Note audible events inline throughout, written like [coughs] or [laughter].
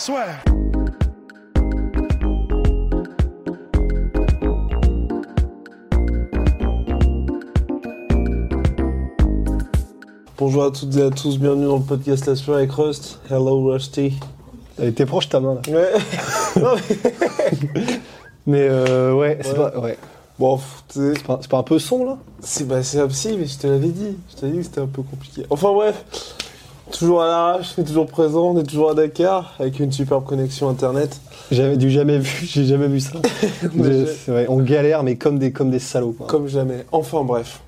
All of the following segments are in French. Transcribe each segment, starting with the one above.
Swear. Bonjour à toutes et à tous, bienvenue dans le podcast La Sueur avec Rust. Hello Rusty. Elle était proche ta main là. Ouais. [laughs] Non, mais- Mais euh, ouais, c'est Ouais. pas, ouais. bon, C'est pas, un peu son là? c'est bah, c'est mais je te l'avais dit. Je t'avais dit que c'était un peu compliqué. Enfin bref, toujours à l'arrache, mais toujours présent, on est toujours à Dakar avec une superbe connexion internet. J'avais du jamais vu, [laughs] j'ai jamais vu ça. [laughs] Mais Je- c'est vrai, on galère mais comme des comme des salauds. Quoi. Comme jamais. Enfin bref.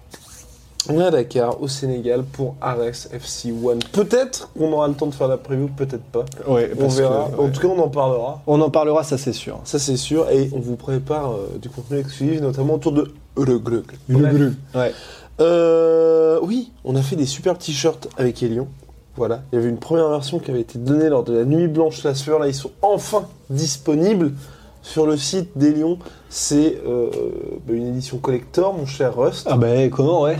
On est à Dakar, au Sénégal, pour Ares FC One. Peut-être qu'on aura le temps de faire la preview, peut-être pas. Ouais, On verra. que, ouais. En tout cas, on en parlera. On en parlera, ça c'est sûr. Ça, c'est sûr. Et on vous prépare euh, du contenu exclusif, notamment autour de le Glug. Ouais. Euh, oui, on a fait des super t-shirts avec Elion. Voilà, il y avait une première version qui avait été donnée lors de la Nuit Blanche La Sueur. Là, ils sont enfin disponibles sur le site d'Elion. C'est euh, bah, une édition collector, mon cher Rust. Ah bah comment ouais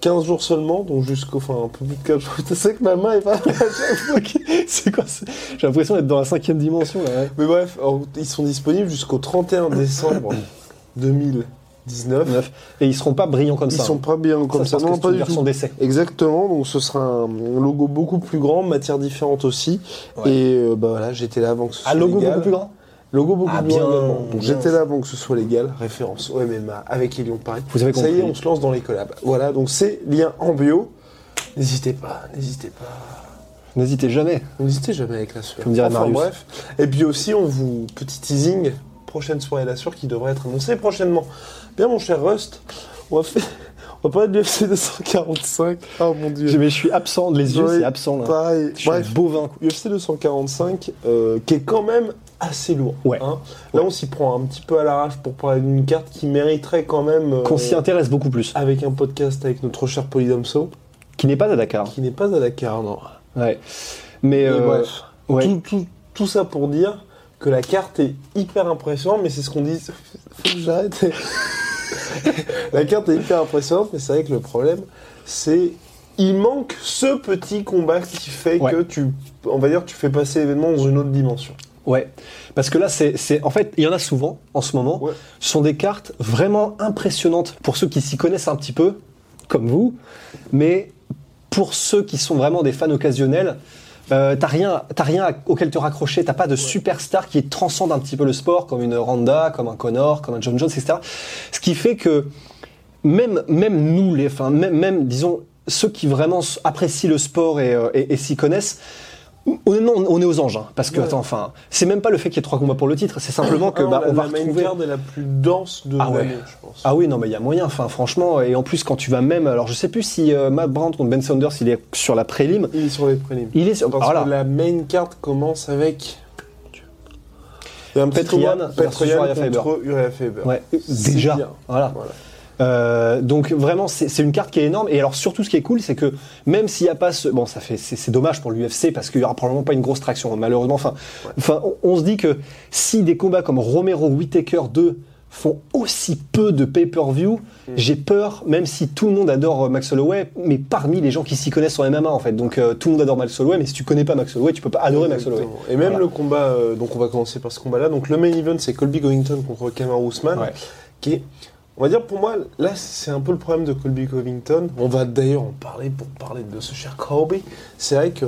15 jours seulement, donc jusqu'au, enfin, un peu plus de 4 jours. [laughs] Tu sais que ma main est pas [laughs] c'est quoi J'ai l'impression d'être dans la cinquième dimension là. Ouais. Mais bref, alors, ils sont disponibles jusqu'au 31 décembre 2019. Neuf. Et ils seront pas brillants comme Ils ça. sont pas bien comme ça, parce non, pas une du version d'essai. Exactement, donc ce sera un logo beaucoup plus grand, matière différente aussi. Ouais. Et euh, bah voilà, j'étais là avant que ce soit Ah logo légal. beaucoup plus grand. Logo beaucoup Ah, plus grand bien. Donc j'étais là avant que ce soit légal, référence au MMA avec Elion Paris. Vous avez Ça y est, compris. on se lance dans les collabs. Voilà, donc c'est lien en bio. N'hésitez pas, n'hésitez pas. N'hésitez jamais. N'hésitez jamais avec la sueur. Comme dirait enfin Marius. bref. Et puis aussi, on vous. Petit teasing, prochaine soirée la sueur qui devrait être annoncée prochainement. Bien, mon cher Rust, on va, faire... on va parler de l'UFC 245. Oh mon dieu. Je, mais je suis absent, les yeux Ouais, c'est absent là. Pareil. Je suis Bref, bovin. quoi. UFC 245, euh, qui est quand même assez lourd. Ouais. hein. Là, on s'y prend un petit peu à l'arrache pour parler d'une carte qui mériterait quand même. euh, Qu'on s'y intéresse beaucoup plus. avec un podcast avec notre cher Polydomso, Qui n'est pas à Dakar. qui n'est pas à Dakar, non. Ouais. Mais Mais euh, bref. ouais. Tout, tout- tout ça pour dire que la carte est hyper impressionnante, mais c'est ce qu'on dit. [laughs] Faut que j'arrête. [laughs] la carte est hyper impressionnante, mais c'est vrai que le problème, c'est. Il manque ce petit combat qui fait Ouais. que tu. On va dire, tu fais passer l'événement dans une autre dimension. Ouais, parce que là, c'est, en fait, il y en a souvent en ce moment. Ouais. Ce sont des cartes vraiment impressionnantes pour ceux qui s'y connaissent un petit peu, comme vous, mais pour ceux qui sont vraiment des fans occasionnels, euh, t'as rien, t'as rien auquel te raccrocher. T'as pas de superstar qui transcende un petit peu le sport, comme une Randa, comme un Connor, comme un John Jones, etc. Ce qui fait que même, même nous, les, enfin, même, même, disons, ceux qui vraiment apprécient le sport et, euh, et- et s'y connaissent, honnêtement, on est aux anges, hein, parce que, Ouais. attends, enfin, c'est même pas le fait qu'il y ait trois combats pour le titre, c'est simplement que, Ah non, bah, la, on va la main card est la plus dense de Ah ouais. l'année, je pense. Ah oui, non, mais il y a moyen, enfin, franchement, et en plus, quand tu vas même, alors, je sais plus si euh, Matt Brandt contre Ben Saunders, il est sur la prélim, Il est sur les prélims. il est sur, Parce voilà. que la main card commence avec. Il y a un petit Petrian combat, versus Petrian Uriah Faber. contre Uriah Faber. Ouais, déjà, voilà. Voilà. Euh, donc vraiment, c'est une carte qui est énorme. Et alors surtout, ce qui est cool, c'est que même s'il n'y a pas ce, bon, ça fait, c'est dommage pour l'UFC parce qu'il y aura probablement pas une grosse traction, malheureusement. Enfin, enfin, on, on se dit que si des combats comme Romero Whittaker 2 font aussi peu de pay-per-view, Mm. j'ai peur, même si tout le monde adore euh, Max Holloway, mais parmi les gens qui s'y connaissent en MMA en fait. Donc euh, tout le monde adore Max Holloway, mais si tu connais pas Max Holloway, tu peux pas adorer Max Holloway. Et même Voilà. le combat, euh, donc on va commencer par ce combat-là. Donc le main event, c'est Colby Covington contre Kamaru Usman, Ouais. qui est, on va dire pour moi, là c'est un peu le problème de Colby Covington. On va d'ailleurs en parler pour parler de ce cher Colby. C'est vrai que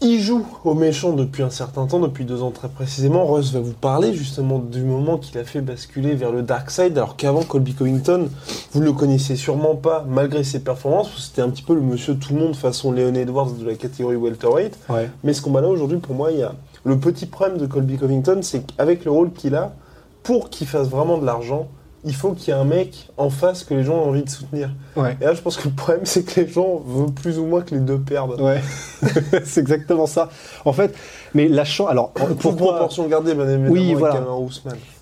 il joue au méchant depuis un certain temps, depuis deux ans très précisément. Russ va vous parler justement du moment qu'il a fait basculer vers le dark side, alors qu'avant Colby Covington, vous ne le connaissiez sûrement pas malgré ses performances, c'était un petit peu le monsieur tout le monde façon Leon Edwards de la catégorie welterweight. Ouais. Mais ce combat-là, aujourd'hui, pour moi, il y a le petit problème de Colby Covington, c'est qu'avec le rôle qu'il a, pour qu'il fasse vraiment de l'argent, il faut qu'il y ait un mec en face que les gens ont envie de soutenir. Ouais. Et là, je pense que le problème, c'est que les gens veulent plus ou moins que les deux perdent. Ouais, [laughs] c'est exactement ça. En fait, mais la chance. Alors, Pour pourquoi, proportion gardée, bien évidemment, Oui, voilà.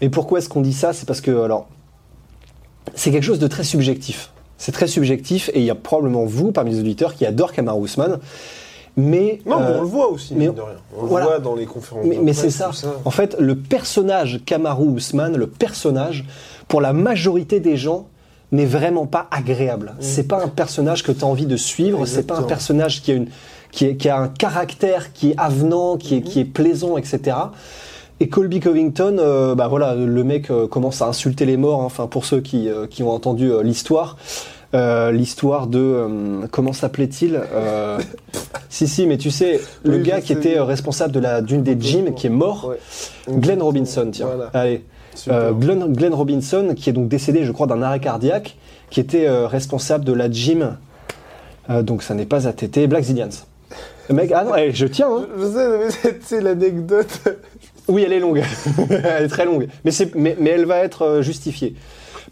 Et pourquoi est-ce qu'on dit ça? C'est parce que, alors, c'est quelque chose de très subjectif. C'est très subjectif, et il y a probablement vous, parmi les auditeurs, qui adorent Kamaru Usman. Mais, Non, mais euh, on le voit aussi, mais mine de rien. On voilà. le voit dans les conférences Mais, c'est ça. En fait, le personnage Kamaru Usman, le personnage, pour la majorité des gens, n'est vraiment pas agréable. C'est pas un personnage que tu as envie de suivre, c'est pas un personnage qui a, une, qui, est- qui a un caractère qui est avenant, qui est, qui est plaisant, etc. Et Colby Covington, euh, bah voilà, le mec euh, commence à insulter les morts. hein. Enfin, pour ceux qui, euh, qui ont entendu euh, l'histoire, l'histoire de comment s'appelait-il [laughs] Si, si, mais tu sais, le Oui, gars qui était responsable de la d'une des gyms qui est mort, Ouais. Glenn Robinson, tiens. Voilà. Allez. Euh, Glenn, Glenn Robinson, qui est donc décédé, je crois, d'un arrêt cardiaque, qui était euh, responsable de la gym. euh, donc ça n'est pas ATT, Black Zillions. Le mec, ah non, eh, je tiens. Hein. Je sais, mais c'est- l'anecdote. Oui, elle est longue. [laughs] elle est très longue. Mais, c'est- mais, mais elle va être justifiée.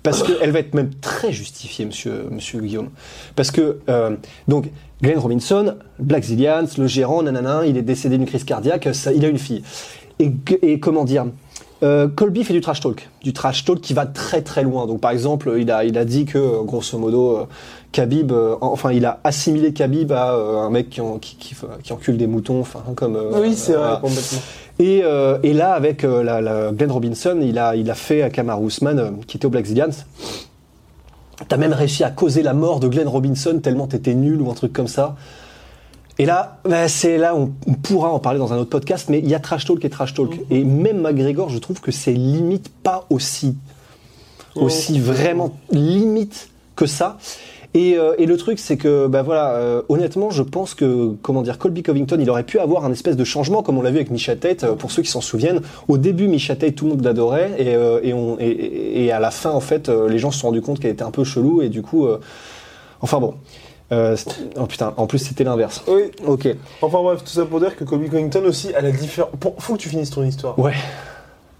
Parce qu'elle va être même très justifiée, monsieur, monsieur Guillaume. Parce que, euh, donc, Glenn Robinson, Black Zillions, le gérant, nanana, il est décédé d'une crise cardiaque, ça, il a une fille. Et, et comment dire euh, Colby fait du trash talk, du trash talk qui va très très loin. Donc par exemple, il a, il a dit que grosso modo, euh, Khabib, euh, enfin il a assimilé Khabib à euh, un mec qui, en- qui, qui, qui encule des moutons, enfin comme. euh, Oui, c'est vrai, complètement. Et, euh, et là, avec la, la Glenn Robinson, il a, il a fait à Kamaru Usman, euh, qui était au Black Zillions. T'as même réussi à causer la mort de Glenn Robinson tellement t'étais nul ou un truc comme ça. Et là, bah, c'est là, on, on pourra en parler dans un autre podcast, mais il y a trash talk et trash talk. Et même McGregor, je trouve que c'est limite pas aussi, aussi vraiment limite que ça. Et, euh, et le truc, c'est que, bah voilà, euh, honnêtement, je pense que, comment dire, Colby Covington, il aurait pu avoir un espèce de changement, comme on l'a vu avec Misha Tate. euh, pour ceux qui s'en souviennent, au début, Misha Tate, tout le monde l'adorait, et, euh, et, on, et, et- à la fin, en fait, euh, les gens se sont rendus compte qu'elle était un peu chelou, et du coup, euh, enfin bon. Euh, oh putain, en plus, c'était l'inverse. Oui. Ok. Enfin bref, tout ça pour dire que Colby Covington aussi a la différence. Faut que tu finisses ton histoire. Ouais.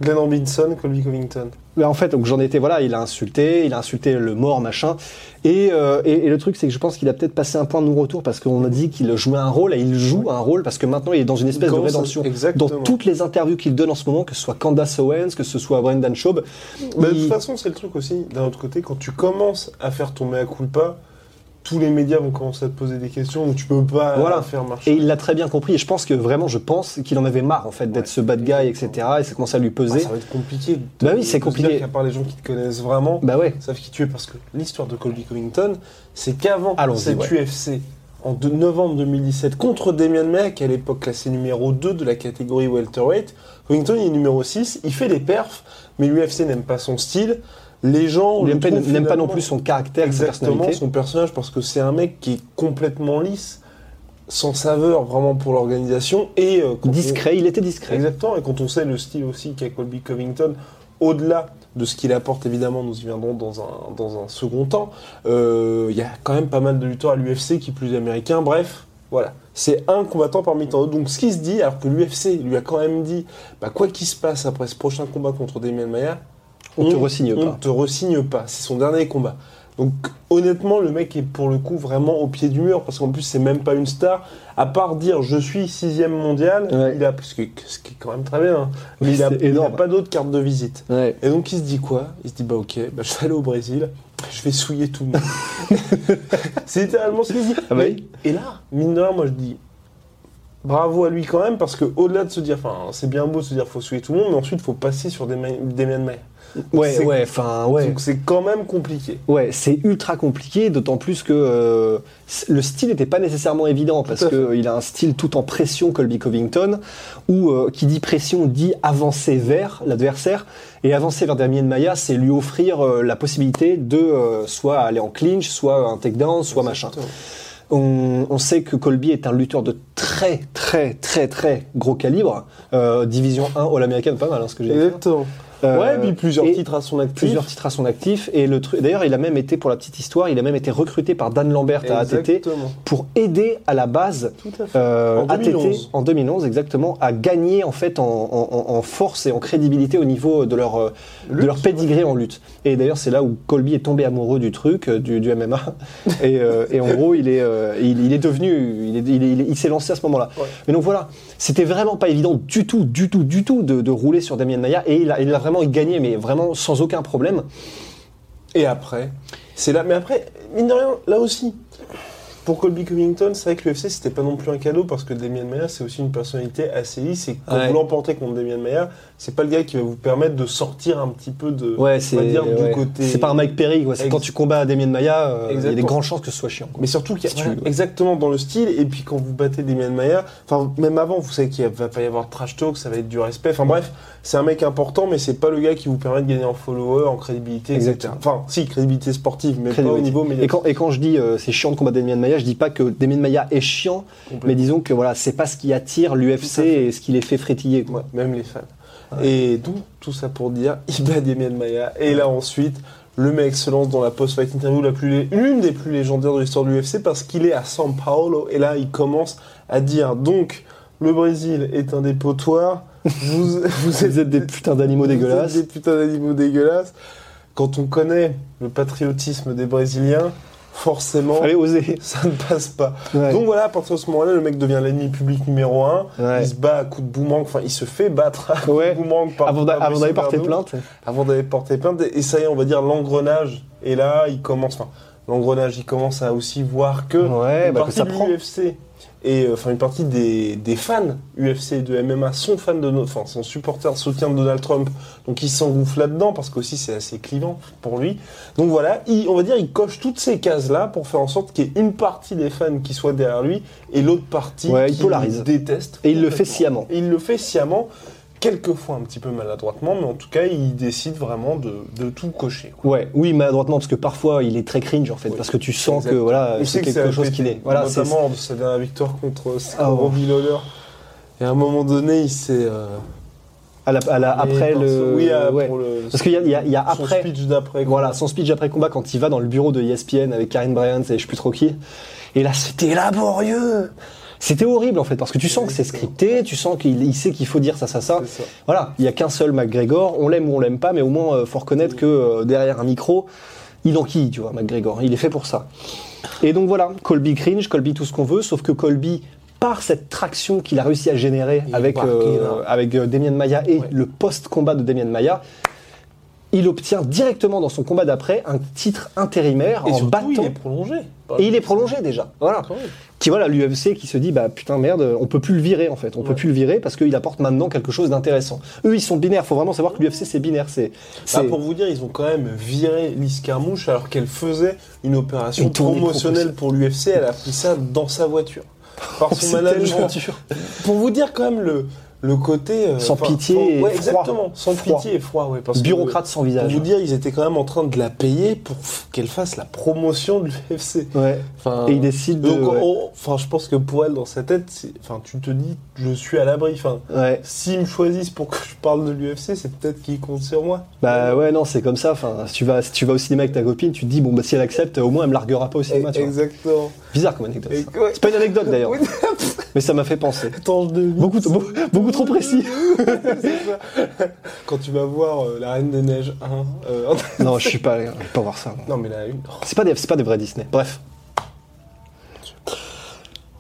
Glenn Robinson, Colby Covington. Mais en fait, donc j'en étais, voilà, il a insulté, il a insulté le mort, machin. Et, euh, et, et le truc, c'est que je pense qu'il a peut-être passé un point de non-retour parce qu'on a dit qu'il jouait un rôle et il joue un rôle parce que maintenant il est dans une espèce de rédemption. exactement. Dans toutes les interviews qu'il donne en ce moment, que ce soit Candace Owens, que ce soit Brendan Schaub, Bah, de il- toute façon, c'est le truc aussi, d'un autre côté, quand tu commences à faire ton mea culpa, tous les médias vont commencer à te poser des questions où tu peux pas Voilà. faire marcher. et il l'a très bien compris. Et je pense que vraiment, je pense qu'il en avait marre en fait d'être Ouais. ce bad guy, etc. Et ça commence à lui Ah, peser. ça va être compliqué. de- Bah oui, c'est compliqué. Qu'à part les gens qui te connaissent vraiment, Bah ouais. savent qui tu es parce que l'histoire de Colby Covington, c'est qu'avant cette ouais. UFC, en de- novembre 2017, contre qui est à l'époque classé numéro 2 de la catégorie welterweight, Covington il est numéro 6, il fait des perfs, mais l'UFC n'aime pas son style. Les gens Il le n'aime pas, non plus son caractère, Exactement, son personnage, parce que c'est un mec qui est complètement lisse, sans saveur vraiment pour l'organisation, et euh, on- Discret, il était discret. Exactement, et quand on sait le style aussi qu'a Colby Covington, au-delà de ce qu'il apporte, évidemment, nous y viendrons dans un, dans un second temps, euh, il y a quand même pas mal de lutteurs à l'UFC qui plus américains, bref, voilà. C'est un combattant parmi tant d'autres. Donc ce qui se dit, alors que l'UFC lui a quand même dit, bah, quoi qu'il se passe après ce prochain combat contre Damian Maia, On te resigne on pas. te resigne pas, c'est son dernier combat. Donc honnêtement, le mec est pour le coup vraiment au pied du mur, parce qu'en plus c'est même pas une star, à part dire je suis sixième mondial, Ouais. il a, ce qui, ce qui est quand même très bien, hein. mais il a, il pas d'autre carte de visite. Ouais. Et donc il se dit quoi? Il se dit bah ok, bah, je vais aller au Brésil, je vais souiller tout le monde. [laughs] c'est littéralement ce qu'il dit. Ah bah Mais-. Et là, mine de rien, moi je dis bravo à lui quand même, parce que au-delà de se dire, enfin c'est bien beau de se dire faut souiller tout le monde, mais ensuite faut passer sur des Demian Maia. Ouais, C'est- ouais, enfin, ouais. Donc c'est quand même compliqué. Ouais, c'est ultra compliqué, d'autant plus que euh, le style n'était pas nécessairement évident parce qu'il a un style tout en pression, Colby Covington, où euh, qui dit pression dit avancer vers l'adversaire et avancer vers Damien Maya, c'est lui offrir euh, la possibilité de soit aller en clinch, soit un takedown, soit machin. On, on sait que Colby est un lutteur de très très très très gros calibre, division 1 all américaine, pas mal hein, ce que j'ai dit. Euh, ouais, puis plusieurs et titres à son actif. Plusieurs titres à son actif. Et le truc, d'ailleurs, il a même été, pour la petite histoire, il a même été recruté par Dan Lambert à ATT pour aider à la base à fait. euh, En 2011. ATT en 2011 exactement à gagner en fait en, en- en force et en crédibilité au niveau de leur euh, de Lutte, leur pédigré en lutte. Et d'ailleurs c'est là où Colby est tombé amoureux du truc euh, du, du MMA [laughs] et, euh, et en gros il est il, il est devenu il est- il est- il est- il s'est lancé à ce moment-là. Ouais. Mais donc voilà c'était vraiment pas évident du tout du tout du tout de, de rouler sur Damien Maya et il a, il a vraiment gagné mais vraiment sans aucun problème. Et après, c'est là. Mais après, mine de rien, là aussi, pour Colby Covington, c'est vrai que l'UFC, c'était pas non plus un cadeau parce que Damien Maia, c'est aussi une personnalité assez lisse. Et quand Ouais. vous l'emportez contre Damien Maia, c'est pas le gars qui va vous permettre de sortir un petit peu de. Ouais c'est ouais. côté. c'est pas un Mike Perry quoi. C'est quand tu combats Damien Maya euh, il y a des grandes chances que ce soit chiant. quoi. Mais surtout qu'il y a Si tu exactement dans le style, et puis quand vous battez Damien Maia, enfin même avant, vous savez qu'il va pas y avoir de trash talk, ça va être du respect. Enfin bref, c'est un mec important, mais c'est pas le gars qui vous permet de gagner en follower, en crédibilité, etc. Exactement. Enfin, si, crédibilité sportive, mais pas au Crédibilité. niveau Et quand, et quand je dis euh, c'est chiant de combattre Damien Maya, je dis pas que Damien Maya est chiant, mais disons que voilà, c'est pas ce qui attire l'UFC et ce qui les fait frétiller. quoi. Ouais, même les fans. Et donc, tout ça pour dire, [laughs] il bat Damien Maya. Et là, ensuite, le mec se lance dans la post-fight interview la plus, l'une des plus légendaires de l'histoire de l'UFC parce qu'il est à São Paulo. Et là, il commence à dire, donc, le Brésil est un dépotoir. [laughs] Vous, vous Vous êtes des putains d'animaux vous êtes dégueulasses. des putains d'animaux dégueulasses. Quand on connaît le patriotisme des Brésiliens, forcément, Fallait oser. [laughs] ça ne passe pas. Ouais. Donc voilà, à partir de ce moment-là, le mec devient l'ennemi public numéro un. Ouais. Il se bat à coups de boomerang, enfin il se fait battre à coups de boomerang par avant d'aller porter plainte. Avant d'aller porter plainte. Et ça y est, on va dire l'engrenage. Et là, il commence, enfin, l'engrenage, il commence à aussi voir que Ouais, bah, que ça prend. l'UFC et euh, enfin une partie des, des fans UFC et de MMA sont fans de, enfin, sont supporters, soutiens de Donald Trump. Donc il s'engouffre là-dedans parce qu'aussi c'est assez clivant pour lui. Donc voilà, il- on va dire, il coche toutes ces cases-là pour faire en sorte qu'il y ait une partie des fans qui soit derrière lui et l'autre partie Ouais, il qui polarise. déteste. Et il le fait sciemment. Et il le fait sciemment, quelquefois un petit peu maladroitement, mais en tout cas, il décide vraiment de, de tout cocher. quoi. Ouais, oui, maladroitement, parce que parfois il est très cringe en fait, Oui. parce que tu sens que voilà, c'est que quelque chose qu'il est. Voilà, notamment de sa dernière victoire contre Ah. Robbie Lawler. Et à un moment donné, il s'est. euh, à la- à la- après le. Oui, à- ouais. pour le. Parce qu'il y a, y a- il y a son après. speech d'après. Voilà, son speech après combat quand il va dans le bureau de ESPN avec Karine Bryant et je sais plus trop qui. Et là, c'était laborieux. C'était horrible en fait, parce que tu sens que c'est scripté, tu sens qu'il il sait qu'il faut dire ça, ça, ça. Voilà, il y a qu'un seul McGregor, on l'aime ou on l'aime pas, mais au moins euh, faut reconnaître que euh, derrière un micro, il enquille, tu vois, McGregor, il est fait pour ça. Et donc voilà, Colby cringe, Colby tout ce qu'on veut, sauf que Colby, par cette traction qu'il a réussi à générer Il avec, est marqué, euh, là. avec euh, Demian Maia et Ouais. le post-combat de Demian Maia, il obtient directement dans son combat d'après un titre intérimaire Et en surtout, battant. il est prolongé. Et il est prolongé déjà. Voilà. Qui voilà l'UFC qui se dit bah putain merde, on peut plus le virer en fait, on peut Ouais. plus le virer parce qu'il apporte maintenant quelque chose d'intéressant. Eux ils sont binaires, faut vraiment savoir que l'UFC c'est binaire, c'est Bah, pour vous dire, ils ont quand même viré Lise Carmouche alors qu'elle faisait une opération Une promotionnelle pour l'UFC. Elle a pris ça dans sa voiture. Par [laughs] son dur. Pour vous dire quand même le, le côté... euh, Sans pitié et ouais, froid. exactement. Sans Froid. pitié et froid, ouais. Parce que- Bureaucrate sans Pour visage. vous dire, ils étaient quand même en train de la payer pour qu'elle fasse la promotion de l'UFC. Ouais. Enfin, Et il décide de. ouais. enfin, je pense que pour elle, dans sa tête, enfin, tu te dis, je suis à l'abri. Enfin, Ouais. s'ils me choisissent pour que je parle de l'UFC, c'est peut-être qu'ils comptent sur moi. Bah ouais non c'est comme ça. Enfin si tu vas si tu vas au cinéma avec ta copine, tu te dis bon bah si elle accepte, au moins elle me larguera pas au cinéma. tu vois. Exactement. Bizarre comme anecdote. C'est pas une anecdote d'ailleurs. [laughs] mais ça m'a fait penser. Beaucoup, beaucoup, trop précis. Quand tu vas voir euh, La Reine des Neiges 1. euh, Non, [laughs] je suis pas, je vais pas voir ça. non, mais la une. C'est pas des, c'est pas des vrais Disney. Bref.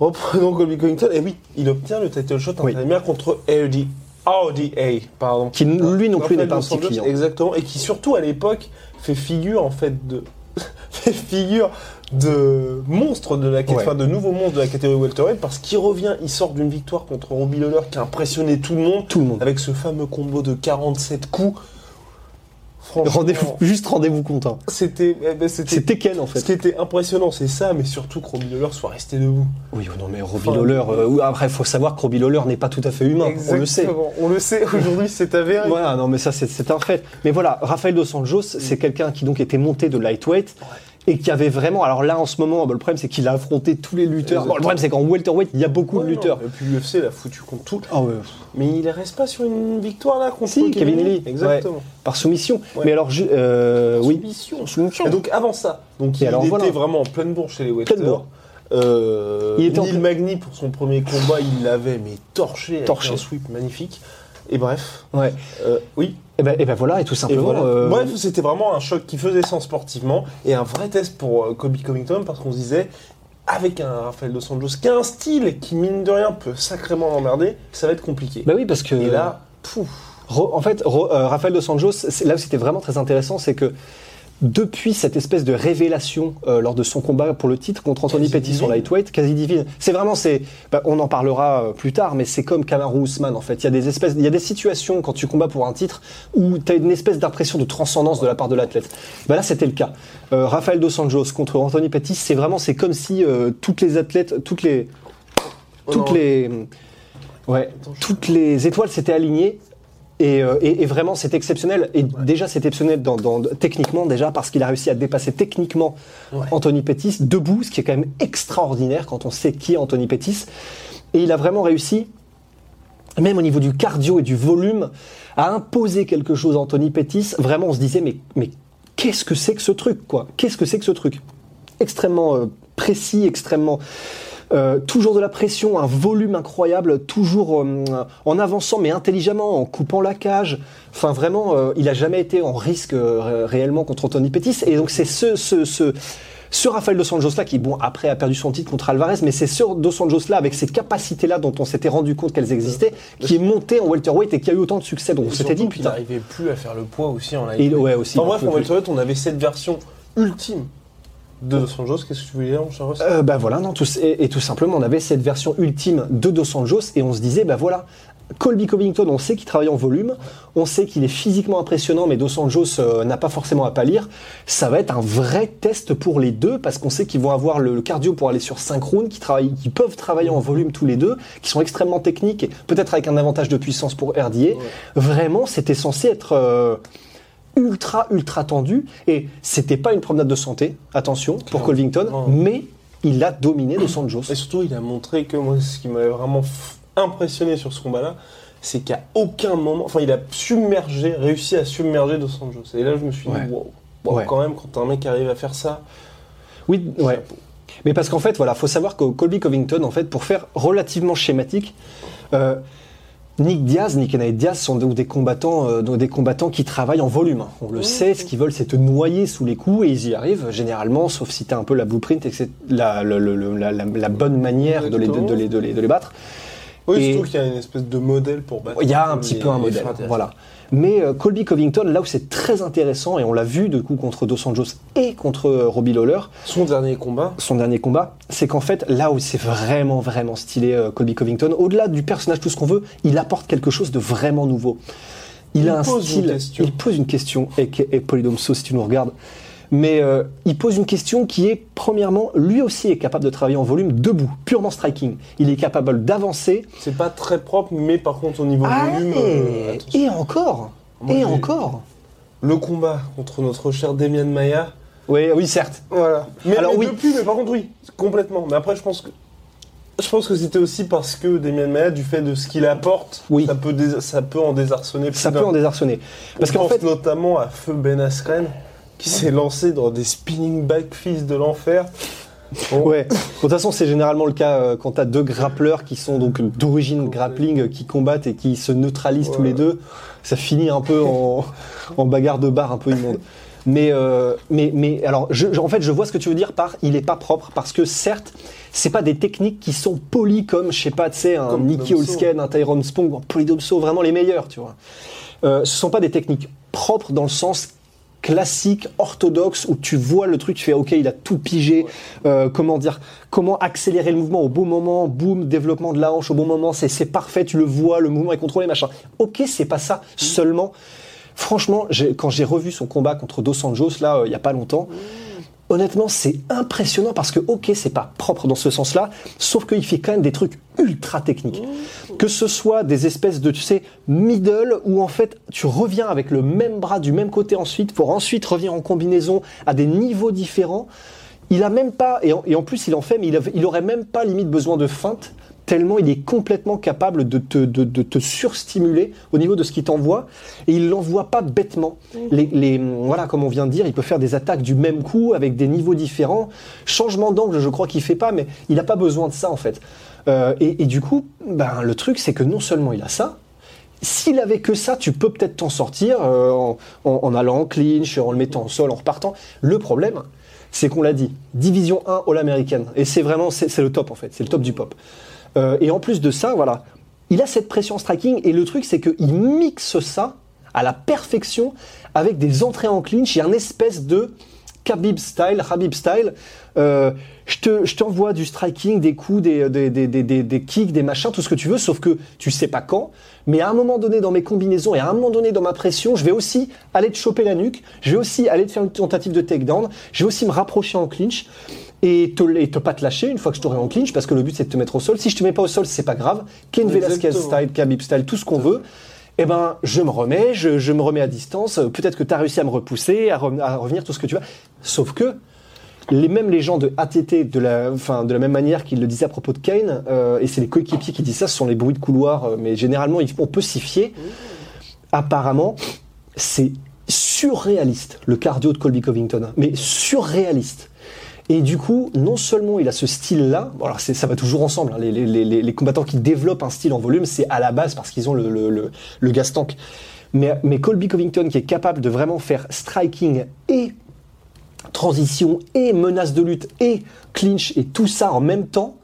Reprenons Colby Covington. Et oui, il obtient le title shot Oui. intérimaire contre RD, RDA. Pardon. Qui, lui non plus, n'est pas un petit client. Exactement. Et qui surtout à l'époque fait figure en fait de. [laughs] fait figure de monstre de la Ouais. enfin, de nouveau monstre de la catégorie welterweight parce qu'il revient, il sort d'une victoire contre Robbie Lawler qui a impressionné tout le monde Tout le monde. avec ce fameux combo de 47 coups. Rendez-vous, juste rendez-vous content. C'était, eh ben, c'était, Tekken en ce fait. qui était impressionnant, c'est ça, mais surtout que Robbie Lawler soit resté debout. Oui, oh non, mais Robbie Enfin, Lawler. euh, après, il faut savoir que Robbie Lawler n'est pas tout à fait humain. On le sait. On le sait. Aujourd'hui, c'est avéré. Voilà, non, mais ça, c'est- c'est un fait. Mais voilà, Rafael Dos Anjos, c'est quelqu'un qui donc était monté de lightweight et qui avait vraiment. Alors là, en ce moment, bah, le problème, c'est qu'il a affronté tous les lutteurs. Bon, le problème, c'est qu'en welterweight, il y a beaucoup de lutteurs. non, Et puis l'UFC l'a foutu contre tout. Ah ouais. Mais il reste pas sur une victoire là contre Si, Kevin Lee. Exactement. Par soumission. Mais alors, je- euh, oui. Soumission. Soumission. Et donc avant ça, donc Et il alors, était voilà. vraiment en pleine bourre chez les bourre. Euh, Il était en Neil pleine- Magny pour son premier combat, il l'avait mais torché, Torché. avec un sweep magnifique. Et bref, Ouais. euh, oui. Et ben, et ben voilà, et tout Et simplement. voilà. euh, Bref, c'était vraiment un choc qui faisait sens sportivement et un vrai test pour euh, Kobe Covington parce qu'on se disait avec un Rafael dos Anjos qui a un style qui mine de rien peut sacrément l'emmerder, ça va être compliqué. Bah oui, parce que. et là, pouf, Ro- en fait, Ro- euh, Rafael dos Anjos, c'est- là où c'était vraiment très intéressant, c'est que depuis cette espèce de révélation euh, lors de son combat pour le titre contre Anthony Pettis divine. lightweight, quasi divine. C'est vraiment, c'est, bah, on en parlera euh, plus tard, mais c'est comme Kamaru Usman en fait. Il y a des espèces, il y a des situations quand tu combats pour un titre où tu as une espèce d'impression de transcendance de la part de l'athlète. Bah là, c'était le cas. Euh, Rafael dos Anjos contre Anthony Pettis, c'est vraiment, c'est comme si euh, toutes les athlètes, toutes les, Oh toutes les, ouais, toutes les étoiles s'étaient alignées. Et, euh, et- et vraiment, c'est exceptionnel. Et déjà, c'est exceptionnel dans, dans- techniquement, déjà, parce qu'il a réussi à dépasser techniquement Ouais. Anthony Pettis debout, ce qui est quand même extraordinaire quand on sait qui est Anthony Pettis. Et il a vraiment réussi, même au niveau du cardio et du volume, à imposer quelque chose à Anthony Pettis. Vraiment, on se disait, mais, mais qu'est-ce que c'est que ce truc, quoi? Qu'est-ce que c'est que ce truc? Extrêmement euh, précis, extrêmement. Euh, toujours de la pression, un volume incroyable, toujours euh, en avançant mais intelligemment, en coupant la cage. Enfin vraiment, euh, il a jamais été en risque ré- réellement contre Anthony Pettis. Et donc c'est ce, ce, ce, ce Rafael Dos Anjos là qui, bon, après a perdu son titre contre Alvarez, mais c'est ce Dos Anjos là avec ces capacités là dont on s'était rendu compte qu'elles existaient, qui est monté en welterweight et qui a eu autant de succès. Donc on s'était dit putain. n'arrivait plus à faire le poids aussi en live. Ouais aussi. en il bref, en welterweight, on avait cette version ultime de Dos Anjos. Qu'est-ce que tu voulais dire, mon cher Ross Euh, bah voilà, non, tout, et, et tout simplement, on avait cette version ultime de Dos Anjos et on se disait, bah voilà, Colby Covington, on sait qu'il travaille en volume, on sait qu'il est physiquement impressionnant, mais Dos Anjos euh, n'a pas forcément à pâlir. Ça va être un vrai test pour les deux parce qu'on sait qu'ils vont avoir le, le cardio pour aller sur 5 rounds, qui, travaillent, qui peuvent travailler en volume tous les deux, qui sont extrêmement techniques et peut-être avec un avantage de puissance pour RDA. Vraiment, c'était censé être. euh, ultra ultra tendu et c'était pas une promenade de santé attention pour Colvington Non. mais il a dominé Dos Anjos Et surtout, il a montré que moi, ce qui m'avait vraiment impressionné sur ce combat-là, c'est qu'à aucun moment, enfin, il a submergé, réussi à submerger Dos Anjos. Et là, je me suis Ouais. dit, wow, wow, Ouais. quand même, quand un mec arrive à faire ça, oui ouais mais parce qu'en fait voilà faut savoir que Colby Covington en fait pour faire relativement schématique euh, Nick Diaz, Nick et Nate Diaz sont des, des combattants, euh, des combattants qui travaillent en volume. hein. On le sait, ce qu'ils veulent, c'est te noyer sous les coups et ils y arrivent généralement, sauf si tu as un peu la blueprint et que c'est la, la, la- la bonne manière de les, de, les, de les- de les battre. oui, Et- surtout qu'il y a une espèce de modèle pour battre. Il y a un petit peu un modèle, voilà. Mais euh, Colby Covington, là où c'est très intéressant, et on l'a vu du coup contre Dos Anjos et contre euh, Robbie Lawler, Son dernier combat, son dernier combat, c'est qu'en fait, là où c'est vraiment, vraiment stylé euh, Colby Covington, au-delà du personnage, tout ce qu'on veut, il apporte quelque chose de vraiment nouveau. Il, Il a un pose une style, question. il pose une question, et, et Polydomso si tu nous regardes, mais euh, il pose une question qui est, premièrement, lui aussi est capable de travailler en volume debout, purement striking. Il est capable d'avancer, c'est pas très propre, mais par contre, au niveau volume, euh, et, encore, Moi, et encore. le combat contre notre cher Demian Maya, Oui, oui, certes. Voilà. Mais, Alors, mais oui. depuis, mais par contre, oui, complètement. Mais après, je pense que. Je pense que c'était aussi parce que Damien Maya, du fait de ce qu'il apporte, Oui. ça, peut dés- ça peut en désarçonner plus Ça peut en désarçonner. Parce qu'en pense fait, notamment à Feu Ben Askren, qui s'est lancé dans des spinning back fils de l'enfer. Bon, Ouais. De toute façon, c'est généralement le cas euh, quand tu as deux grappleurs qui sont donc d'origine grappling, euh, qui combattent et qui se neutralisent tous les deux. Ça finit un peu en, en bagarre de bar un peu immonde. Mais, euh, mais, mais alors, je, je- en fait, je vois ce que tu veux dire par il est pas propre parce que certes, c'est pas des techniques qui sont polies comme, je sais pas, tu sais, un Comme Nicky. Olsken, un Tyrone Spong, un Polydomso, vraiment les meilleurs, tu vois. Euh, ce sont pas des techniques propres dans le sens classique, orthodoxe, où tu vois le truc, tu fais ok, il a tout pigé, euh, comment dire, comment accélérer le mouvement au bon moment, boum, développement de la hanche au bon moment, c'est c'est parfait, tu le vois, le mouvement est contrôlé, machin. Ok, c'est pas ça seulement. Franchement, quand j'ai revu son combat contre Dos Anjos, là, euh, il y a pas longtemps, honnêtement, c'est impressionnant parce que, ok, c'est pas propre dans ce sens-là, sauf qu'il fait quand même des trucs ultra techniques. Que ce soit des espèces de, tu sais, middle où en fait tu reviens avec le même bras du même côté ensuite pour ensuite revenir en combinaison à des niveaux différents. Il a même pas, et en, plus il en fait, mais il, il aurait même pas limite besoin de feinte, tellement il est complètement capable de te, de, de te surstimuler au niveau de ce qu'il t'envoie, et il l'envoie pas bêtement. Les, les- voilà, comme on vient de dire, il peut faire des attaques du même coup avec des niveaux différents. Changement d'angle, je crois qu'il fait pas, mais il n'a pas besoin de ça en fait. Euh, et, et du coup, ben, le truc c'est que non seulement il a ça, s'il avait que ça, tu peux peut-être t'en sortir euh, en, en- en allant en clinch, en le mettant au sol, en repartant. Le problème, c'est qu'on l'a dit, division 1 all-américaine. Et c'est vraiment, c'est c'est le top en fait, c'est le top du pop. Euh, et en plus de ça, voilà, il a cette pression striking et le truc c'est qu'il mixe ça à la perfection avec des entrées en clinch. Il y a un espèce de Khabib style, Habib style. Euh, je te, je t'envoie du striking, des coups, des kicks, des machins, tout ce que tu veux, sauf que tu sais pas quand. Mais à un moment donné dans mes combinaisons et à un moment donné dans ma pression, je vais aussi aller te choper la nuque, je vais aussi aller te faire une tentative de takedown, je vais aussi me rapprocher en clinch et te, et te pas te lâcher une fois que je t'aurai en clinch parce que le but c'est de te mettre au sol. Si je te mets pas au sol, c'est pas grave. Ken Velasquez style, Khabib style, tout ce qu'on veut. Eh ben, je me remets, je, je me remets à distance. Peut-être que tu as réussi à me repousser, à, re- à revenir, tout ce que tu veux. Sauf que les mêmes les gens de ATT, de la, enfin, de la même manière qu'ils le disaient à propos de Kane, euh, et c'est les coéquipiers qui disent ça, ce sont les bruits de couloir, euh, mais généralement on peut s'y fier. Apparemment, c'est surréaliste le cardio de Colby Covington, mais surréaliste. Et du coup, non seulement il a ce style-là, bon alors ça va toujours ensemble, hein, les combattants qui développent un style en volume, c'est à la base parce qu'ils ont le, le, le, le gas tank. Mais, mais Colby Covington qui est capable de vraiment faire striking et transition et menace de lutte et clinch et tout ça en même temps,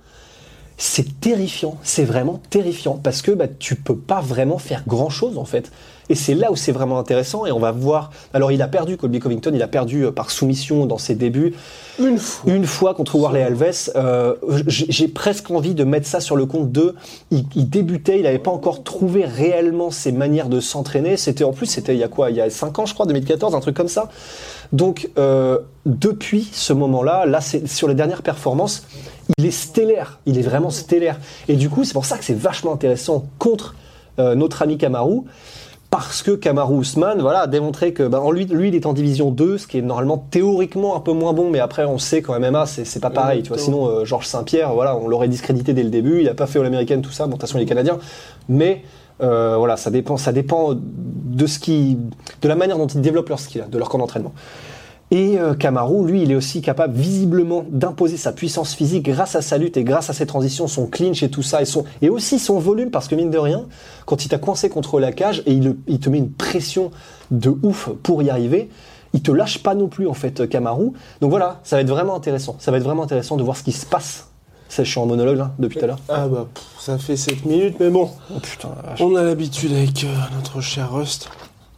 c'est terrifiant. C'est vraiment terrifiant parce que bah, tu peux pas vraiment faire grand chose en fait. Et c'est là où c'est vraiment intéressant et on va voir. Alors il a perdu Colby Covington, il a perdu euh, par soumission dans ses débuts. Une fois. Une fois contre Warley Alves, euh, j'ai presque envie de mettre ça sur le compte de. Il, il débutait, il n'avait pas encore trouvé réellement ses manières de s'entraîner. C'était en plus, c'était il y a quoi? Il y a 5 ans, je crois, 2014, un truc comme ça. Donc euh, depuis ce moment-là, là, c'est sur les dernières performances, il est stellaire. Il est vraiment stellaire. Et du coup, c'est pour ça que c'est vachement intéressant contre euh, notre ami Kamaru parce que Kamaru Usman voilà, a démontré que en lui, lui, il est en division 2, ce qui est normalement théoriquement un peu moins bon, mais après, on sait qu'en MMA, c'est c'est pas pareil. Tu vois. Sinon, euh, Georges Saint-Pierre, voilà, on l'aurait discrédité dès le début. Il n'a pas fait All-American, tout ça. Bon, de toute façon, il est canadien. Mais euh, voilà, ça dépend, ça dépend de, ce qui, de la manière dont ils développent leur skill, de leur camp d'entraînement. Et euh, Kamaru, lui, il est aussi capable visiblement d'imposer sa puissance physique grâce à sa lutte et grâce à ses transitions, son clinch et tout ça, et, son, et aussi son volume, parce que mine de rien, quand il t'a coincé contre la cage et il, il te met une pression de ouf pour y arriver, il te lâche pas non plus en fait, Kamaru. Donc voilà, ça va être vraiment intéressant. Ça va être vraiment intéressant de voir ce qui se passe. Ça, je suis en monologue là, depuis tout à l'heure. Ah bah, ça fait 7 minutes, mais bon. Oh putain. On a l'habitude avec euh, notre cher Rust.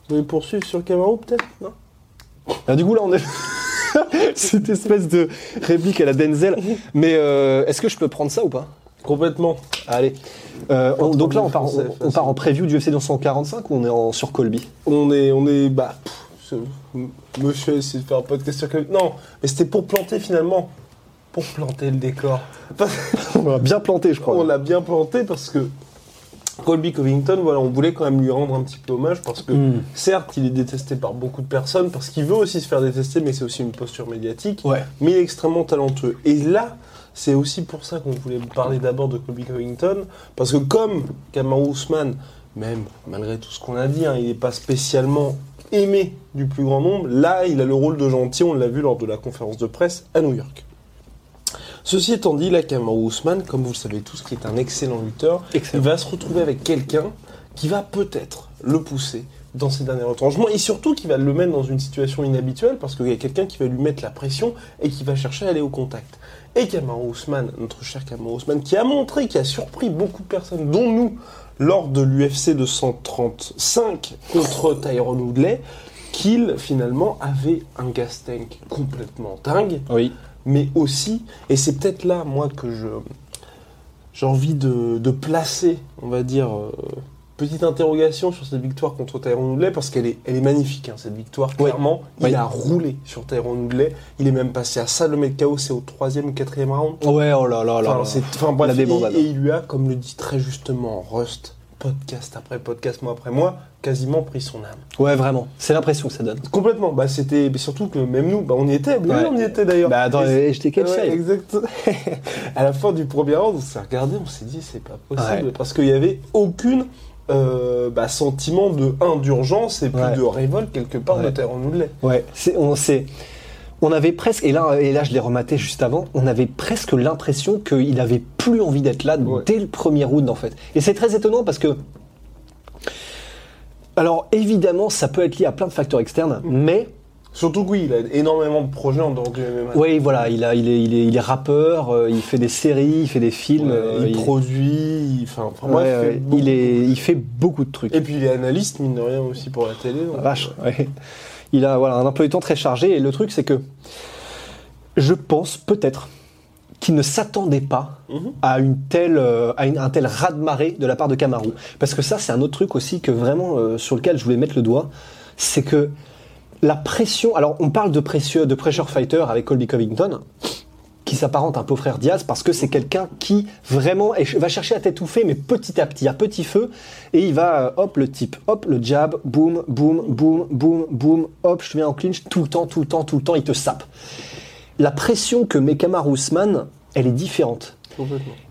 Vous voulez poursuivre sur Camaro, peut-être? Non? Du coup, là, on est. [laughs] Cette espèce de réplique à la Denzel. Mais euh, est-ce que je peux prendre ça ou pas? Complètement. Allez. Euh, on- donc là, on part, on, on part en preview du UFC 245 ou on est en, sur Colby? On est, on est, bah, pff, monsieur a essayé de faire un podcast sur Camaro. Non, mais c'était pour planter finalement. Pour planter le décor. [laughs] On a bien planté, je crois. On l'a bien planté parce que Colby Covington, voilà, on voulait quand même lui rendre un petit peu hommage parce que Mm. certes, il est détesté par beaucoup de personnes parce qu'il veut aussi se faire détester, mais c'est aussi une posture médiatique. Ouais. Mais il est extrêmement talentueux. Et là, c'est aussi pour ça qu'on voulait parler d'abord de Colby Covington parce que comme Kamaru Usman, même malgré tout ce qu'on a dit, hein, il n'est pas spécialement aimé du plus grand nombre. Là, il a le rôle de gentil. On l'a vu lors de la conférence de presse à New York. Ceci étant dit, là, Kamaru Usman, comme vous le savez tous, qui est un excellent lutteur, Excellent. il va se retrouver avec quelqu'un qui va peut-être le pousser dans ses derniers retranchements et surtout qui va le mettre dans une situation inhabituelle parce qu'il y a quelqu'un qui va lui mettre la pression et qui va chercher à aller au contact. Et Kamaru Usman, notre cher Kamaru Usman, qui a montré, qui a surpris beaucoup de personnes, dont nous, lors de l'UFC 235 contre Tyrone Woodley, qu'il finalement avait un gas tank complètement dingue Oui. Mais aussi, et c'est peut-être là, moi, que je j'ai envie de, de placer, on va dire, euh, petite interrogation sur cette victoire contre Tyrone Woodley parce qu'elle est, elle est magnifique, hein, cette victoire. Clairement, il a roulé sur Tyrone Woodley. Il est même passé à ça de le mettre KO, c'est au troisième ou quatrième round. Ouais, oh là là là. Enfin, là. c'est- enfin, bref, La et il lui a, comme le dit très justement Rust, podcast après podcast, mois après mois, quasiment pris son âme. Ouais, vraiment. C'est l'impression que ça donne. Complètement. Bah, c'était mais surtout que même nous, bah, on y était. Ouais. on y était d'ailleurs. Bah, dans les HTK Ouais, exact. [laughs] à la fin du premier round, on s'est regardé, on s'est dit c'est pas possible Ouais. parce qu'il y avait aucune euh, bah, sentiment de un d'urgence et puis de révolte quelque part de Ouais. Tyrone Woodley. Ouais, c'est, on, c'est, on avait presque, et là, et là je l'ai rematé juste avant, on avait presque l'impression qu'il avait plus envie d'être là Ouais. dès le premier round en fait. Et c'est très étonnant parce que, alors évidemment, ça peut être lié à plein de facteurs externes, mais Surtout que oui, il a énormément de projets en dehors du MMA. oui, voilà, il a, il est, il est, il est rappeur, euh, il fait des séries, il fait des films, Ouais, euh, il, produit, il, enfin, enfin, ouais, bref, ouais, fait beaucoup il est, il fait beaucoup de trucs. Et puis il est analyste, mine de rien, aussi pour la télé. donc, Vache, ouais. Il a voilà, un emploi du temps très chargé. Et le truc c'est que je pense peut-être qu'il ne s'attendait pas Mhm. à une telle euh, à une- un tel raz-de-marée de la part de Kamaru parce que ça c'est un autre truc aussi que vraiment euh, sur lequel je voulais mettre le doigt. C'est que la pression alors on parle de précieux de pressure fighter avec Colby Covington qui s'apparente un peu au frère Diaz parce que c'est quelqu'un qui vraiment va chercher à t'étouffer mais petit à petit, à petit feu et il va euh, hop le type, hop le jab, boum, boum, boum, boum, boum, hop je te viens en clinch tout le temps, tout le temps, tout le temps, il te sape. La pression que met Kamaru Usman, elle est différente.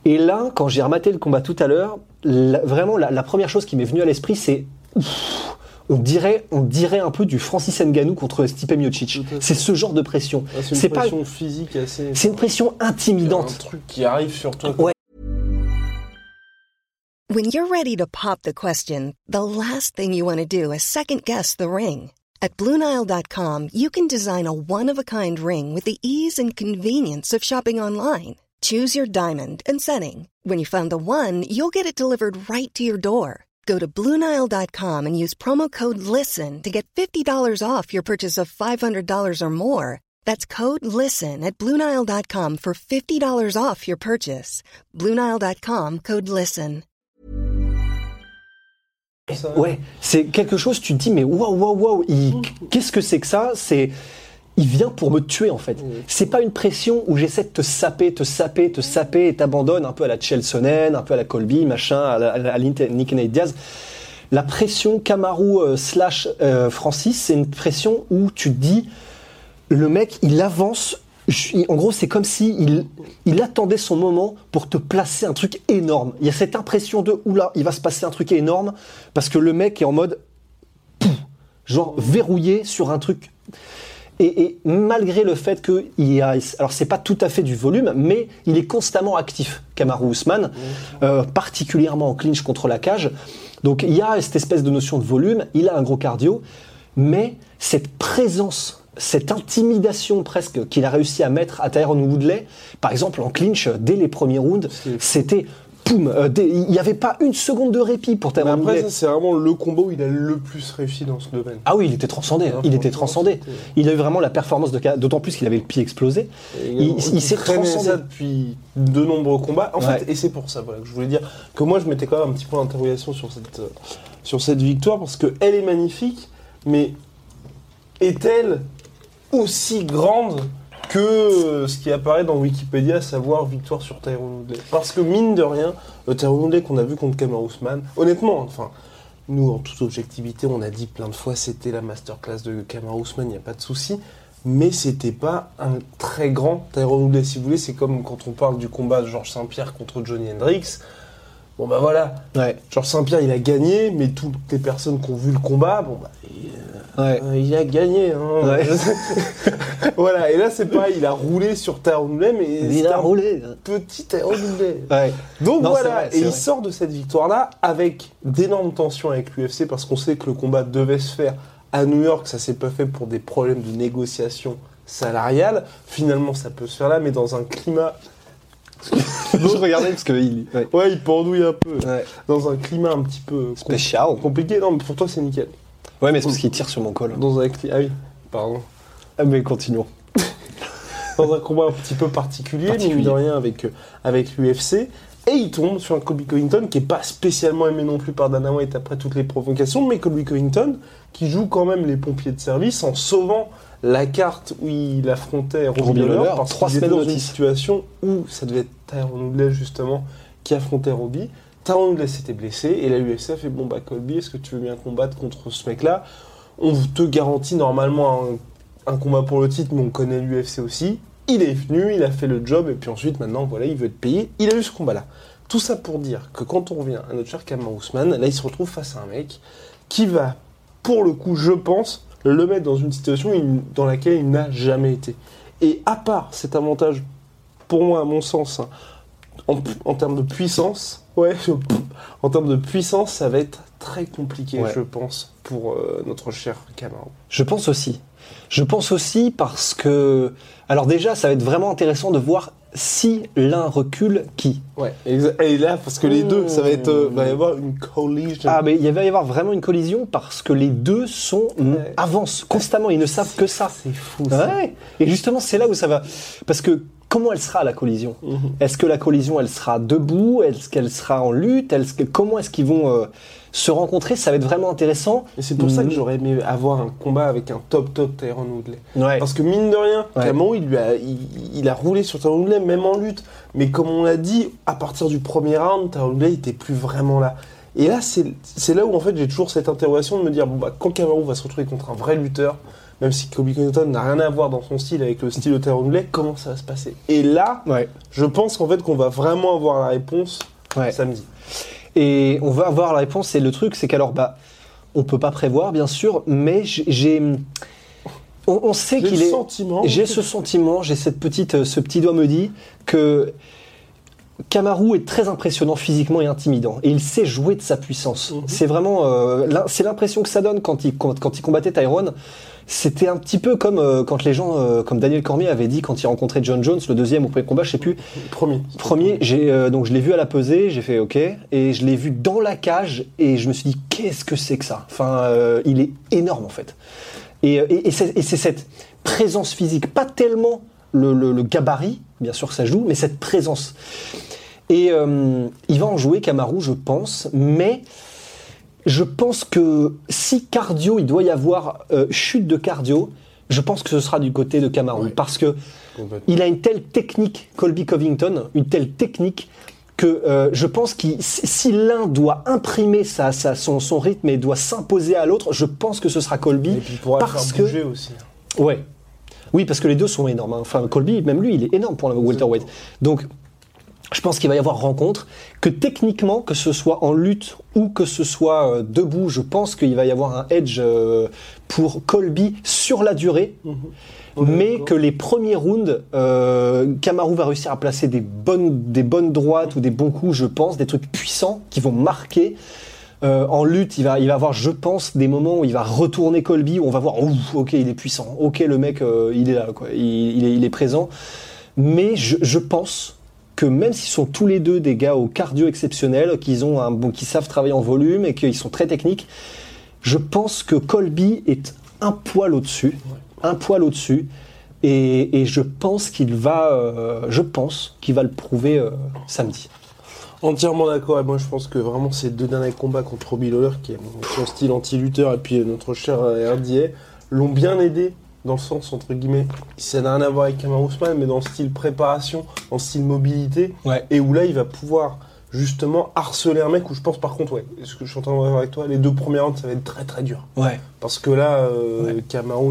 Et là, quand j'ai rematé le combat tout à l'heure, vraiment la, la première chose qui m'est venue à l'esprit, c'est ouf, on dirait, on dirait un peu du Francis Ngannou contre Stipe Miocic. C'est ce genre de pression. Ah, c'est C'est une pas, pression physique assez. c'est une pression un intimidante. truc qui arrive sur toi. Ouais. When you're ready to pop the question, the last thing you want to do is second guess the ring. At Bluenile.com, you can design a one of a kind ring with the ease and convenience of shopping online. Choose your diamond and setting. When you find the one, you'll get it delivered right to your door. Go to Bluenile.com and use promo code LISTEN to get $50 off your purchase of $500 or more. That's code LISTEN at Bluenile.com for $50 off your purchase. Bluenile.com code LISTEN. Ouais, c'est quelque chose, tu te dis, mais waouh, waouh, waouh, qu'est-ce que c'est que ça C'est. Il vient pour me tuer en fait. C'est pas une pression où j'essaie de te saper, te saper, te saper et t'abandonne un peu à la Chelsonen, un peu à la Colby, machin, à la, à la- à Nick Nate Diaz. La pression Kamaru euh, slash euh, Francis, c'est une pression où tu te dis, le mec, il avance. je- En gros, c'est comme si il, il attendait son moment pour te placer un truc énorme. Il y a cette impression de oula, il va se passer un truc énorme parce que le mec est en mode pouf, genre verrouillé sur un truc. Et, et malgré le fait qu'il y a, alors c'est pas tout à fait du volume, mais il est constamment actif, Kamaru Usman, euh, particulièrement en clinch contre la cage. Donc il y a cette espèce de notion de volume, il a un gros cardio, mais cette présence, cette intimidation presque qu'il a réussi à mettre à Tyrone Woodley, par exemple en clinch dès les premiers rounds, c'était poum, euh, il n'y avait pas une seconde de répit pour Mais après, Woodley. ça, c'est vraiment le combo où il a le plus réussi dans ce domaine. Ah oui, il était transcendé. hein. Il était transcendé. c'était- Il a eu vraiment la performance de d'autant plus qu'il avait le pied explosé. Et Il- il s'est traînait transcendé. ça depuis de nombreux combats. En Ouais. fait, et c'est pour ça voilà, que je voulais dire que moi, je mettais quand même un petit point d'interrogation sur cette, euh, sur cette victoire parce qu'elle est magnifique, mais est-elle aussi grande que euh, ce qui apparaît dans Wikipédia, à savoir victoire sur Tyrone Parce que mine de rien, le Tyrone Woodley qu'on a vu contre Kamaru Usman, honnêtement, enfin, nous, en toute objectivité, on a dit plein de fois c'était la masterclass de Kamaru Usman, il n'y a pas de souci. Mais c'était pas un très grand Tyrone Woodley. Si vous voulez, c'est comme quand on parle du combat de Georges Saint-Pierre contre Johnny Hendricks. Bon bah voilà, Ouais. Georges Saint-Pierre il a gagné, mais toutes les personnes qui ont vu le combat, bon bah il, Ouais. euh, il a gagné. Hein. Ouais. [laughs] voilà, et là c'est pareil, il a roulé sur Woodley, mais Il a roulé. petit. Ouais. Donc Non, voilà, vrai, et il sort de cette victoire-là avec d'énormes tensions avec l'UFC parce qu'on sait que le combat devait se faire à New York, ça s'est pas fait pour des problèmes de négociation salariale. Finalement, ça peut se faire là, mais dans un climat. Je regardais parce que il. Ouais. Ouais, il pendouille un peu. Ouais. Dans un climat un petit peu Spécial. compliqué. Non, mais pour toi, c'est nickel. Ouais, mais c'est parce qu'il tire sur mon col. Dans un Ah oui, pardon. Ah, mais continuons. [laughs] Dans un combat un petit peu particulier, Particulier. mine de rien, avec, euh, avec l'UFC. Et il tombe sur un Colby Covington qui est pas spécialement aimé non plus par Dana White après toutes les provocations, mais Colby Covington qui joue quand même les pompiers de service en sauvant la carte où il affrontait Robbie Lawler parce trois semaines dans une situation où ça devait être Tyron Woodley justement qui affrontait Robbie. Tyron Woodley s'était blessé et la UFC a fait bon bah Colby est-ce que tu veux bien combattre contre ce mec là On te garantit normalement un, un combat pour le titre mais on connaît l'UFC aussi. Il est venu, il a fait le job et puis ensuite maintenant voilà il veut être payé. Il a eu ce combat là. Tout ça pour dire que quand on revient à notre cher Kamar Ousmane, là il se retrouve face à un mec qui va pour le coup je pense le mettre dans une situation dans laquelle il n'a jamais été. Et à part cet avantage, pour moi, à mon sens, hein, en, en termes de puissance, ouais, [laughs] en termes de puissance, ça va être très compliqué, Ouais. je pense, pour euh, notre cher Camaro. Je pense aussi. Je pense aussi parce que. Alors, déjà, ça va être vraiment intéressant de voir si l'un recule qui. Ouais, et là, parce que les deux, ça va être, euh, va y avoir une collision. Ah, mais il va y avoir vraiment une collision parce que les deux sont. Ouais. avancent constamment, ils ne savent que ça. C'est fou, ça. Ouais. Et justement, c'est là où ça va. Parce que comment elle sera la collision? Mhm. Est-ce que la collision, elle sera debout? Est-ce qu'elle sera en lutte? Est-ce que- Comment est-ce qu'ils vont euh, se rencontrer Ça va être vraiment intéressant. Et c'est pour ça que Mhm. j'aurais aimé avoir un combat avec un top top Tyron Woodley. Ouais. Parce que mine de rien, Ouais. Il, lui a, il, il a roulé sur Tyron Woodley, même en lutte. Mais comme on l'a dit, à partir du premier round, Tyron Woodley était plus vraiment là. Et là, c'est c'est là où en fait j'ai toujours cette interrogation de me dire, bon bah quand Camaro va se retrouver contre un vrai lutteur, même si Kobe Covington n'a rien à voir dans son style avec le style de Tyron Woodley, comment ça va se passer? Et là, Ouais. je pense qu'en fait qu'on va vraiment avoir la réponse Ouais. samedi. Et on va avoir la réponse. Et le truc, c'est qu'alors, bah, on peut pas prévoir, bien sûr, mais j'ai-. On, on sait qu'il est. sentiment. J'ai ce sentiment, j'ai cette petite, euh, ce petit doigt me dit que Kamaru est très impressionnant physiquement et intimidant, et il sait jouer de sa puissance. Mhm. C'est vraiment, euh, c'est l'impression que ça donne quand il, quand, quand il combattait Tyrone. C'était un petit peu comme euh, quand les gens, euh, comme Daniel Cormier avait dit quand il rencontrait John Jones, le deuxième au premier combat, je sais plus. Promis. Premier, j'ai euh, donc je l'ai vu à la pesée, j'ai fait OK, et je l'ai vu dans la cage, et je me suis dit qu'est-ce que c'est que ça? Enfin, euh, il est énorme en fait. Et, euh, et, et c'est et c'est cette présence physique, pas tellement le, le- le gabarit, bien sûr que ça joue, mais cette présence. Et euh, il va en jouer Kamaru, je pense, mais je pense que si cardio, il doit y avoir euh, chute de cardio, je pense que ce sera du côté de Ouais. parce que il a une telle technique, Colby Covington, une telle technique que euh, je pense que si l'un doit imprimer sa, sa- son, son rythme et doit s'imposer à l'autre, je pense que ce sera Colby. Et puis il pourra parce faire que- aussi. Ouais. Oui, parce que les deux sont énormes. hein. Enfin, Colby, même lui, il est énorme pour le welterweight. Donc, je pense qu'il va y avoir rencontre. Que techniquement, que ce soit en lutte ou que ce soit euh, debout, je pense qu'il va y avoir un edge euh, pour Colby sur la durée. Mais D'accord. que les premiers rounds, euh, Kamaru va réussir à placer des bonnes, des bonnes droites ou des bons coups, je pense, des trucs puissants qui vont marquer. Euh, en lutte, il va, il va avoir, je pense, des moments où il va retourner Colby, où on va voir, Ouf, ok, il est puissant, ok, le mec, euh, il est là, quoi, il, il est, il est présent. Mais je, je pense que même s'ils sont tous les deux des gars au cardio exceptionnel, qu'ils ont un bon, qui savent travailler en volume et qu'ils sont très techniques, je pense que Colby est un poil au-dessus, un poil au-dessus, et, et je pense qu'il va, euh, je pense qu'il va le prouver euh, samedi. Entièrement d'accord, et moi je pense que vraiment ces deux derniers combats contre Robbie Lawler, qui est son style anti-lutteur, et puis notre cher euh, RDA, l'ont bien aidé, dans le sens, entre guillemets, ça n'a rien à voir avec Kamaru Usman, mais dans le style préparation, en style mobilité, Ouais. et où là il va pouvoir justement harceler un mec, où je pense par contre, ouais, ce que je suis en train de voir avec toi, les deux premiers rounds, ça va être très très dur. Ouais. Parce que là, euh, Ouais.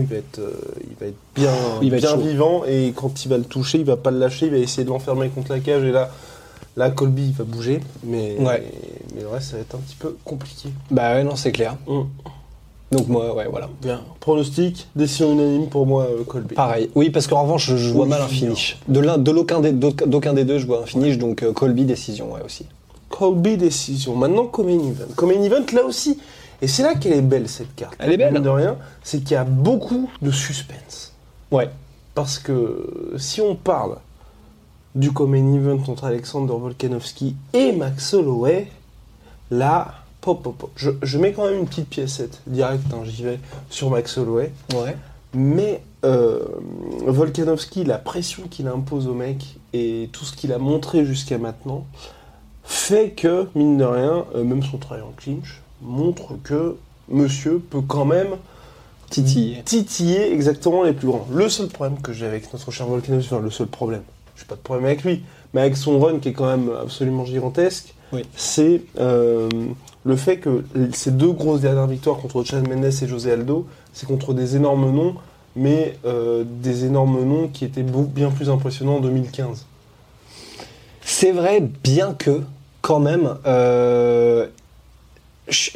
Il va être, euh, il va être bien, Il va bien vivant et quand il va le toucher, il va pas le lâcher, il va essayer de l'enfermer contre la cage et là, là, Colby, il va bouger, mais, Ouais. mais le reste, ça va être un petit peu compliqué. Bah ouais, non, c'est clair. Hum. Donc moi, ouais, voilà. Bien. Pronostic, décision unanime pour moi, euh, Colby. Pareil. Oui, parce qu'en revanche, je, je vois Oui, mal un finish. De l'un, de l'aucun des, d'aucun des deux, je vois un finish. Donc euh, Colby décision, ouais aussi. Colby, décision. Maintenant, Common Event. Common Event, là aussi, et c'est là qu'elle est belle cette carte. Elle est belle. Mine de rien, c'est qu'il y a beaucoup de suspense. Ouais. Parce que si on parle du Common Event entre Alexander Volkanovski et Max Holloway, là, pop, pop, pop. Je, je mets quand même une petite piécette direct, hein, j'y vais, sur Max Holloway. Ouais. Mais euh, Volkanovski, la pression qu'il impose au mec et tout ce qu'il a montré jusqu'à maintenant, fait que, mine de rien, euh, même son travail en clinch montre que monsieur peut quand même Titiller. titiller exactement les plus grands. Le seul problème que j'ai avec notre cher Volkanovski, enfin le seul problème, j'ai pas de problème avec lui, mais avec son run qui est quand même absolument gigantesque, Oui. c'est euh, le fait que ces deux grosses dernières victoires contre Chad Mendes et José Aldo, c'est contre des énormes noms, mais euh, des énormes noms qui étaient beaucoup, bien plus impressionnants en 2015. C'est vrai, bien que, quand même, euh,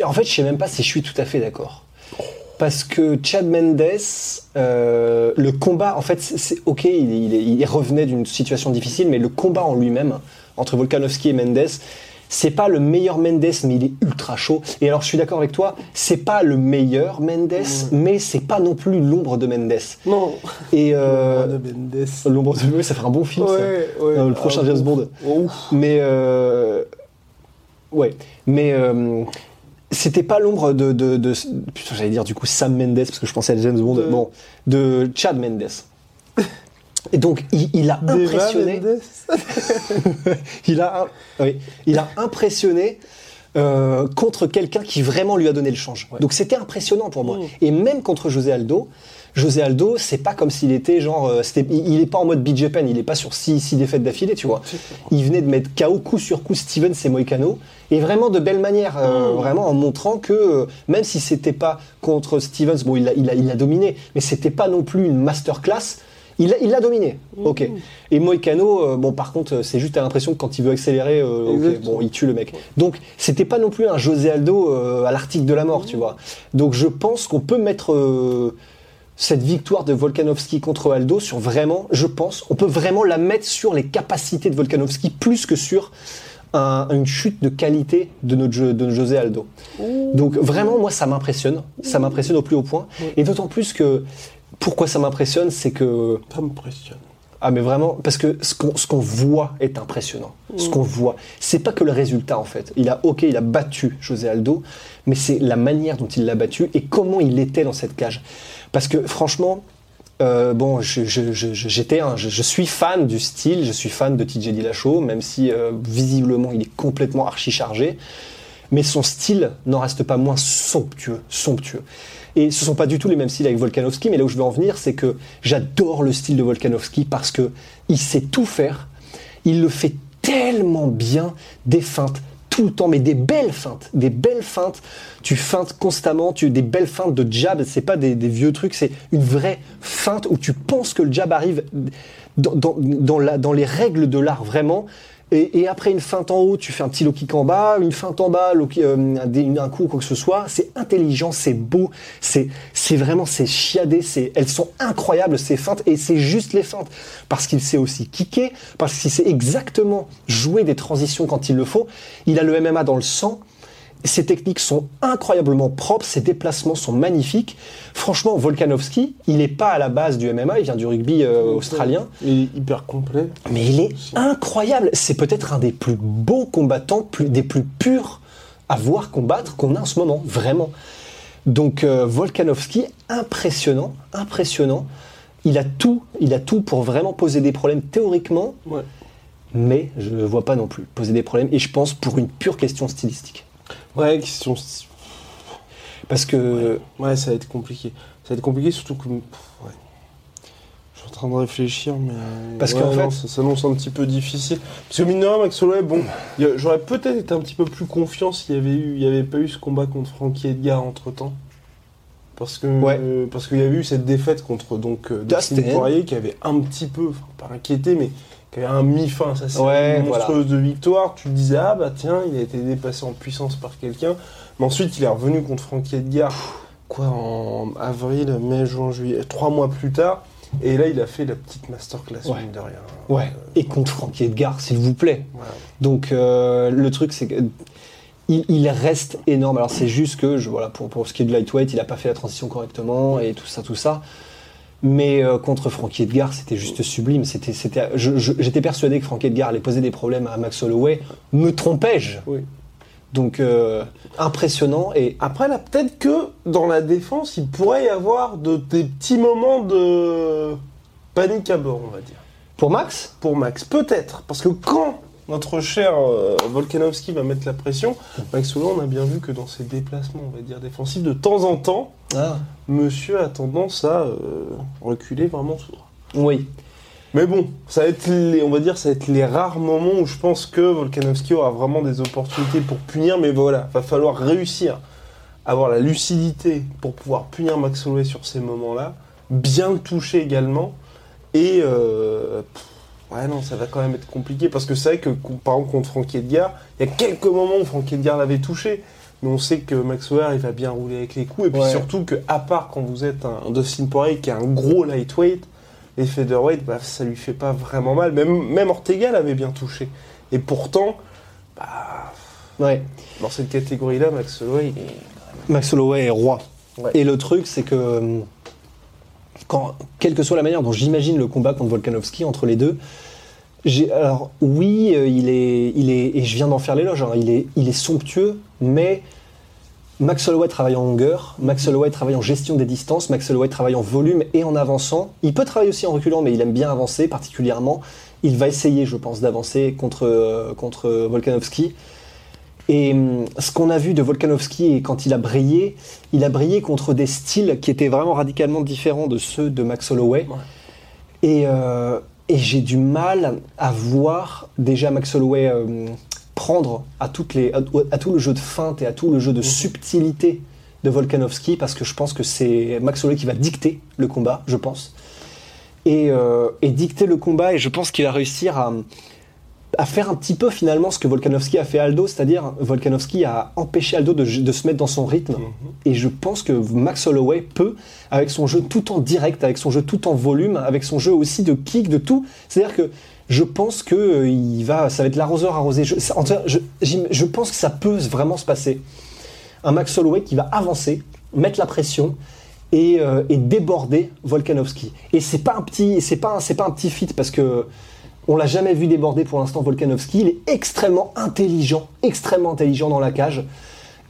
en fait, je sais même pas si je suis tout à fait d'accord. Parce que Chad Mendes, euh, le combat, en fait, c'est ok, il, il- il revenait d'une situation difficile, mais le combat en lui-même, entre Volkanovski et Mendes, c'est pas le meilleur Mendes, mais il est ultra chaud. Et alors, je suis d'accord avec toi, c'est pas le meilleur Mendes, mais c'est pas non plus l'ombre de Mendes. Non, Et euh, de Mendes. l'ombre de Mendes, ça fait un bon film. ça. Ouais, ouais. Euh, le prochain Ah, James. Bond. Oh, ouf. Mais euh, ouais, mais c'était pas l'ombre de, de, j'allais dire du coup Sam Mendes parce que je pensais à James Bond. Bon, de Chad Mendes. Et donc il, il a impressionné. [laughs] Il a, oui, il a impressionné euh, contre quelqu'un qui vraiment lui a donné le change. Donc c'était impressionnant pour moi. Mm. Et même contre José Aldo, José Aldo, c'est pas comme s'il était genre, euh, il, est pas en mode BJ Penn, il est pas sur six, six défaites d'affilée, tu vois. Il venait de mettre KO coup sur coup Stevens et Moicano, et vraiment de belle manière, euh, Mm. vraiment en montrant que euh, même si c'était pas contre Stevens, bon, il l'a il a, il a dominé, mais c'était pas non plus une masterclass. Il l'a dominé, ok. Et Moicano, euh, bon, par contre, euh, c'est juste t'as l'impression que quand il veut accélérer, euh, ok, Exactement. bon, il tue le mec. Donc, c'était pas non plus un José Aldo à l'article de la mort, tu vois. Donc, je pense qu'on peut mettre cette victoire de Volkanovski contre Aldo sur vraiment, je pense, on peut vraiment la mettre sur les capacités de Volkanovski plus que sur un- une chute de qualité de notre, jeu, de notre José Aldo. Donc vraiment, moi, ça m'impressionne. Ça m'impressionne au plus haut point. Et d'autant plus que, pourquoi ça m'impressionne, c'est que Ça m'impressionne. ah mais vraiment parce que ce qu'on ce qu'on voit est impressionnant. Ce qu'on voit, c'est pas que le résultat en fait. Il a ok, il a battu José Aldo, mais c'est la manière dont il l'a battu et comment il était dans cette cage. Parce que franchement, euh, bon, je, je- je- je- j'étais, un- je, je suis fan du style, je suis fan de TJ Dillashaw, même si euh, visiblement il est complètement archi chargé. Mais son style n'en reste pas moins somptueux, somptueux. Et ce sont pas du tout les mêmes styles avec Volkanovski, mais là où je veux en venir, c'est que j'adore le style de Volkanovski parce que il sait tout faire. Il le fait tellement bien, des feintes tout le temps, mais des belles feintes, des belles feintes. Tu feintes constamment, tu des belles feintes de jab. C'est pas des, vieux trucs, c'est une vraie feinte où tu penses que le jab arrive dans les règles de l'art vraiment. Et, et après une feinte en haut, tu fais un petit low kick en bas, une feinte en bas, low kick, euh, un, un coup ou quoi que ce soit. C'est intelligent, c'est beau, c'est c'est vraiment c'est chiadé, c'est elles sont incroyables ces feintes et c'est juste les feintes parce qu'il sait aussi kicker, parce qu'il sait exactement jouer des transitions quand il le faut. Il a le MMA dans le sang. Ses techniques sont incroyablement propres, ses déplacements sont magnifiques. Franchement, Volkanovski, il n'est pas à la base du MMA, il vient du rugby euh, australien. Il est hyper complet. Mais il est incroyable. C'est peut-être un des plus beaux combattants, plus- des plus purs à voir combattre qu'on a en ce moment, vraiment. Donc euh, Volkanovski, impressionnant, impressionnant. Il a tout, il a tout pour vraiment poser des problèmes théoriquement, Ouais. mais je ne vois pas non plus poser des problèmes. Et je pense pour une pure question stylistique, Ouais, question. parce que Ouais, ça va être compliqué. Ça va être compliqué, surtout que. ouais. Je suis en train de réfléchir, mais. Parce ouais, qu'en fait- Ça s'annonce un petit peu difficile. Parce que mine de rien, Max Holloway, bon, j'aurais peut-être été un petit peu plus confiant s'il y avait eu, il y avait pas eu ce combat contre Frankie Edgar entre temps. Parce que Ouais. euh, parce qu'il y avait eu cette défaite contre donc euh, Dustin Dustin. Poirier qui avait un petit peu, enfin pas inquiété, mais qui avait un mi-fin, ça c'est Ouais, monstrueuse de victoire. Tu te disais ah bah tiens, il a été dépassé en puissance par quelqu'un. Mais ensuite il est revenu contre Frankie Edgar, quoi en avril, mai, juin, juillet, trois mois plus tard. Et là il a fait la petite masterclass Ouais. mine de rien. ouais, et contre Frankie Edgar, s'il vous plaît. Donc euh, le truc c'est que il, il reste énorme. Alors c'est juste que je, voilà pour, pour ce qui est de lightweight, il a pas fait la transition correctement et tout ça tout ça. Mais euh, contre Frankie Edgar, c'était juste sublime. C'était, j'étais persuadé que Frankie Edgar allait poser des problèmes à Max Holloway. Me trompais-je? Oui. Donc euh, impressionnant et Après là peut-être que dans la défense il pourrait y avoir de, des petits moments de panique à bord on va dire. pour Max, pour Max. Peut-être. Parce que quand notre cher euh, Volkanovski va mettre la pression. Max Holloway, on a bien vu que dans ses déplacements, on va dire défensifs, de temps en temps, Ah. Monsieur a tendance à euh, reculer vraiment droit. Oui. Mais bon, ça va être les, on va dire, ça va être les rares moments où je pense que Volkanovski aura vraiment des opportunités pour punir. Mais voilà, va falloir réussir à avoir la lucidité pour pouvoir punir Max Holloway sur ces moments-là, bien le toucher également. Et euh, pff, ouais, non, ça va quand même être compliqué parce que c'est vrai que, par exemple, contre Frankie Edgar, il y a quelques moments où Frankie Edgar l'avait touché. Mais on sait que Max Holloway il va bien rouler avec les coups. Et puis Ouais. surtout que, à part quand vous êtes un Dustin Poirier qui est un gros lightweight, les featherweight, bah, ça lui fait pas vraiment mal. Même, même Ortega l'avait bien touché. Et pourtant, bah, Ouais. dans cette catégorie-là, Max Holloway, est... Max Holloway est roi. Ouais. Et le truc, c'est que, quand, quelle que soit la manière dont j'imagine le combat contre Volkanovski entre les deux, alors oui, euh, il est, il est, et je viens d'en faire l'éloge, hein, il, est, il est somptueux, mais Max Holloway travaille en longueur, Max Holloway travaille en gestion des distances, Max Holloway travaille en volume et en avançant. Il peut travailler aussi en reculant, mais il aime bien avancer particulièrement. Il va essayer, je pense, d'avancer contre, euh, contre Volkanovski. Et hum, ce qu'on a vu de Volkanovski et quand il a brillé, il a brillé contre des styles qui étaient vraiment radicalement différents de ceux de Max Holloway. Ouais. Et, euh, et j'ai du mal à voir déjà Max Holloway euh, prendre à, toutes les, à, à tout le jeu de feinte et à tout le jeu de subtilité de Volkanovski parce que je pense que c'est Max Holloway qui va dicter le combat, je pense. Et, euh, et dicter le combat et je pense qu'il va réussir à, à faire un petit peu finalement ce que Volkanovski a fait à Aldo, c'est-à-dire Volkanovski a empêché Aldo de, de se mettre dans son rythme. Et je pense que Max Holloway peut, avec son jeu tout en direct, avec son jeu tout en volume, avec son jeu aussi de kick, de tout. C'est-à-dire que je pense que euh, il va, ça va être l'arroseur arrosé. Je, ça- en tout cas, je, je pense que ça peut vraiment se passer. Un Max Holloway qui va avancer, mettre la pression et, euh, et déborder Volkanovski. Et c'est pas un petit, c'est pas, un- c'est pas un petit feat parce que on l'a jamais vu déborder pour l'instant Volkanovski. Il est extrêmement intelligent, extrêmement intelligent dans la cage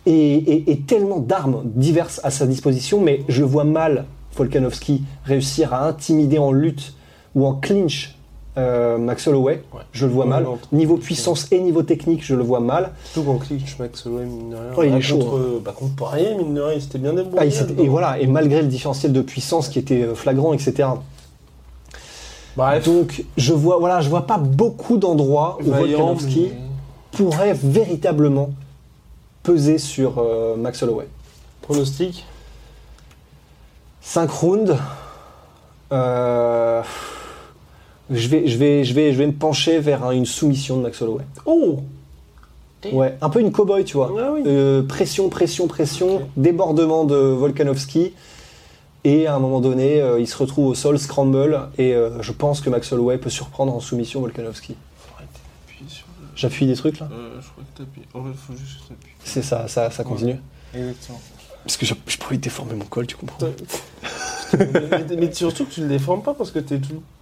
et, et- et tellement d'armes diverses à sa disposition. Mais je vois mal Volkanovski réussir à intimider en lutte ou en clinch euh, Max Holloway. Ouais. Je le vois Ouais, mal. non, Niveau puissance et niveau technique, je le vois mal. Surtout qu'en clinch, Max Holloway, mine de rien. Ouais, il bah, est chaud, Contre, euh, bah, contre Poirier, mine de rien, il s'était bien Ah, débrouillé. là-dedans. et voilà, et malgré le différentiel de puissance qui était euh, flagrant, etc. Bref, Donc je vois, voilà, je vois pas beaucoup d'endroits où Volkanovski mais- pourrait véritablement peser sur euh, Max Holloway. Pronostic? 5 rounds. euh, je, vais, je, vais, je, vais, je vais me pencher vers un- une soumission de Max Holloway. Oh Ouais, un peu une cow-boy, tu vois. Ah oui. Euh, pression, pression, pression, débordement de Volkanovski. Et à un moment donné, euh, il se retrouve au sol, scramble. Et euh, je pense que Max Holloway peut surprendre en soumission Volkanovski. Appuie sur le- J'appuie des trucs là Euh, je crois que t'appuies. En fait, faut juste que t'appuies. C'est ça, ça, ça continue. Exactement. Parce que je, je pourrais déformer mon col, tu comprends mais, mais surtout que tu le déformes pas parce que t'es tout. [laughs]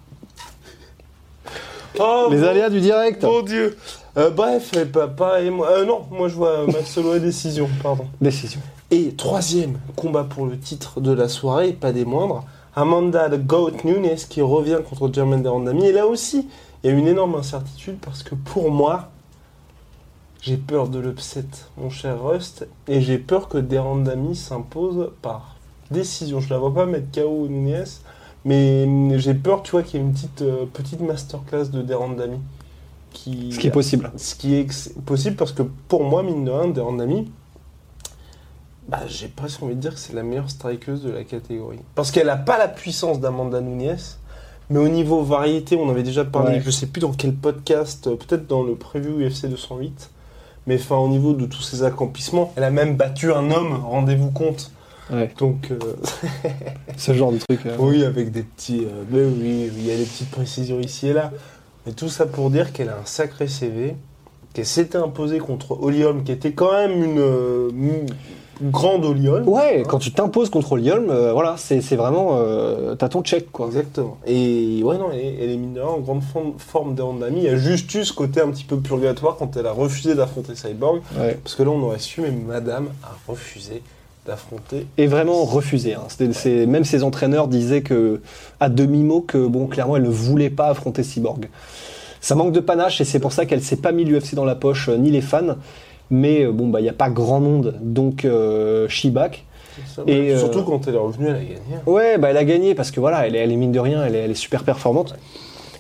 Oh, Les aléas du direct Mon dieu Euh, Bref, papa et moi. Euh, non, moi je vois Max Holloway décision, pardon. Décision. Et troisième combat pour le titre de la soirée, pas des moindres, Amanda the Goat Nunes qui revient contre Jermaine Derandami. Et là aussi, il y a une énorme incertitude parce que pour moi, j'ai peur de l'upset, mon cher Rust, et j'ai peur que Derandami s'impose par décision. Je la vois pas mettre KO Nunes, mais j'ai peur, tu vois, qu'il y ait une petite, euh, petite masterclass de Derandami. Qui, Ce qui est possible. ce qui est possible parce que pour moi, mine de rien, Derandami, bah, j'ai presque envie de dire que c'est la meilleure strikeuse de la catégorie. Parce qu'elle n'a pas la puissance d'Amanda Nunes, mais au niveau variété, on avait déjà parlé, Ouais. je sais plus dans quel podcast, euh, peut-être dans le preview UFC 208, mais enfin au niveau de tous ses accomplissements, elle a même battu un homme, rendez-vous compte. Ouais. Donc, euh, [laughs] Ce genre de truc. euh, oui, avec des petits. euh, mais oui, il y a des petites précisions ici et là. Mais tout ça pour dire qu'elle a un sacré CV, qu'elle s'était imposée contre Olium, qui était quand même une, euh, une grande Olium. Ouais, quand tu t'imposes contre Oliolm, euh, voilà, c'est vraiment. euh, T'as ton check, quoi. Exactement. Et ouais, non, elle est, elle est mine de rien en grande forme, forme d'Andami. Il y a juste eu ce côté un petit peu purgatoire quand elle a refusé d'affronter Cyborg. Ouais. Parce que là, on aurait su, mais Madame a refusé d'affronter. Et vraiment refusé. hein. Même ses entraîneurs disaient que, à demi-mot, que bon, clairement, elle ne voulait pas affronter Cyborg. Ça manque de panache et c'est pour ça qu'elle s'est pas mis l'UFC dans la poche, euh, ni les fans. Mais euh, bon, bah, il n'y a pas grand monde, donc euh. Ça, Et, ouais. Surtout euh, quand elle est revenue, elle a gagné. Ouais, bah, elle a gagné parce que voilà, elle est, elle est mine de rien, elle est, elle est super performante.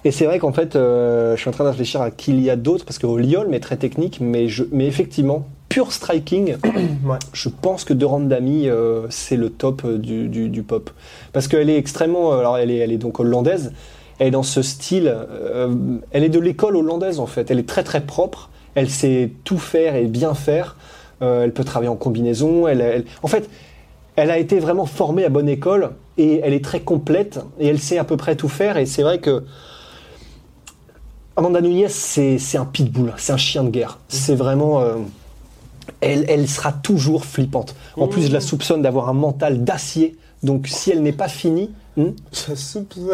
Et c'est vrai qu'en fait, euh, je suis en train de réfléchir à qui il y a d'autres parce que Liol est très technique, mais, je, mais effectivement, pur striking, [coughs] Ouais. je pense que Durandami, euh, c'est le top euh, du, du, du pop. Parce qu'elle est extrêmement. euh, Alors, elle est, elle est donc hollandaise. Elle est dans ce style. euh, elle est de l'école hollandaise, en fait. Elle est très, très propre. Elle sait tout faire et bien faire. Euh, elle peut travailler en combinaison. Elle, elle- en fait, elle a été vraiment formée à bonne école et elle est très complète et elle sait à peu près tout faire. Et c'est vrai que. Amanda Nunes, c'est un pitbull, c'est un chien de guerre. C'est vraiment. euh, elle, elle sera toujours flippante. En plus, je la soupçonne d'avoir un mental d'acier. Donc, si elle n'est pas finie. Hmm Ça soupçonne.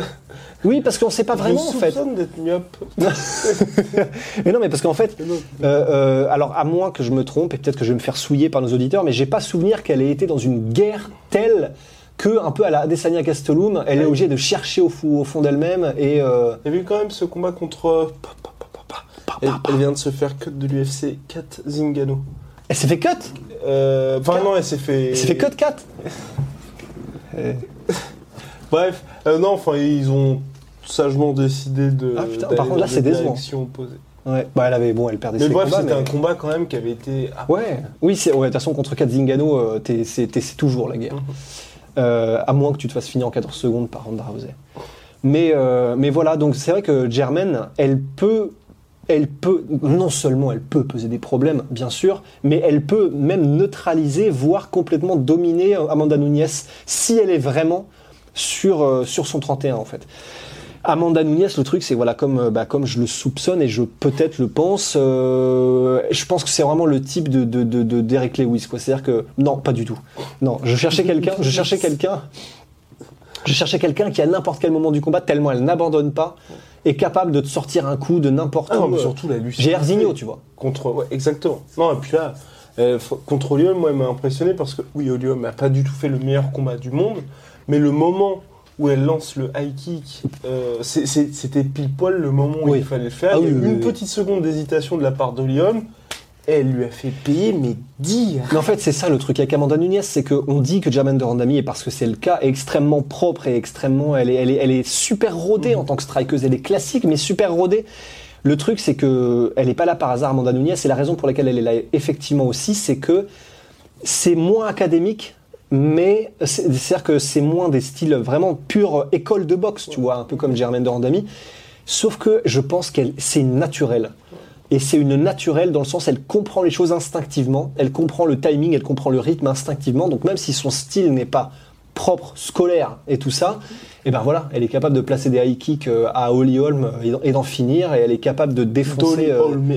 oui, parce qu'on ne sait pas vraiment, Je en fait. d'être myope. [laughs] Mais non, mais parce qu'en fait, euh, euh, alors à moins que je me trompe, et peut-être que je vais me faire souiller par nos auditeurs, mais j'ai pas souvenir qu'elle ait été dans une guerre telle que, un peu à la Adesanya Gastelum, elle est obligée de chercher au, fou- au fond d'elle-même et. euh, Il y a eu quand même ce combat contre. Elle vient de se faire cut de l'UFC 4 Zingano. Elle s'est fait cut? Euh, Enfin, non, elle s'est fait. Elle s'est fait cut 4 [laughs] Bref, euh, non, enfin, ils ont sagement décidé de. Ah, putain, par contre, là, c'est décevant. opposées. Ouais, bah elle avait, bon, elle perdait Mais ses bref, combats. c'était mais- un combat quand même qui avait été. Ah, Ouais, oui, c'est, ouais, de toute façon, contre 4 Zingano, euh, c'est, toujours la guerre. Mhm. Euh, à moins que tu te fasses finir en 14 secondes par Ronda Rousey. Mais, euh, mais voilà, donc c'est vrai que Germaine, elle peut, elle peut, non seulement elle peut poser des problèmes, bien sûr, mais elle peut même neutraliser, voire complètement dominer Amanda Nunes si elle est vraiment sur, euh, sur son 31 en fait. Amanda Nunes, le truc, c'est voilà, comme, euh, bah, comme je le soupçonne et je peut-être le pense, euh, je pense que c'est vraiment le type de, de, de, de Derek Lewis, quoi. C'est-à-dire que non, pas du tout. Non, je cherchais quelqu'un, je cherchais quelqu'un, je cherchais quelqu'un qui à n'importe quel moment du combat, tellement elle n'abandonne pas, est capable de te sortir un coup de n'importe Ah où. mais surtout la. J'ai Erzinho, tu vois. Contre, ouais, exactement. Non, et puis là, euh, contre Olium, moi, elle m'a impressionné parce que, oui, Olium n'a pas du tout fait le meilleur combat du monde, mais le moment où elle lance le high kick, euh, c'était pile poil le moment où Oui. il fallait le faire. Ah il y a oui, eu oui, une petite seconde d'hésitation de la part d'Olium, et elle lui a fait payer, mais dire. Mais en fait, c'est ça le truc avec Amanda Nunes, c'est qu'on dit que Jermaine de Randami, et parce que c'est le cas, est extrêmement propre et extrêmement. Elle est, elle est, elle est super rodée en tant que strikeuse. Elle est classique, mais super rodée. Le truc, c'est que elle n'est pas là par hasard, Amanda Nunes, et la raison pour laquelle elle est là effectivement aussi, c'est que c'est moins académique. Mais c'est- c'est-à-dire que c'est moins des styles vraiment pure école de boxe, tu vois, un peu comme Jermaine de Randami. Sauf que je pense qu'elle c'est une naturelle. Et c'est une naturelle dans le sens, elle comprend les choses instinctivement, elle comprend le timing, elle comprend le rythme instinctivement. Donc même si son style n'est pas propre, scolaire et tout ça, et ben voilà, elle est capable de placer des high kicks euh, à Holly Holm et d'en- finir, et elle est capable de défoncer euh, Holm,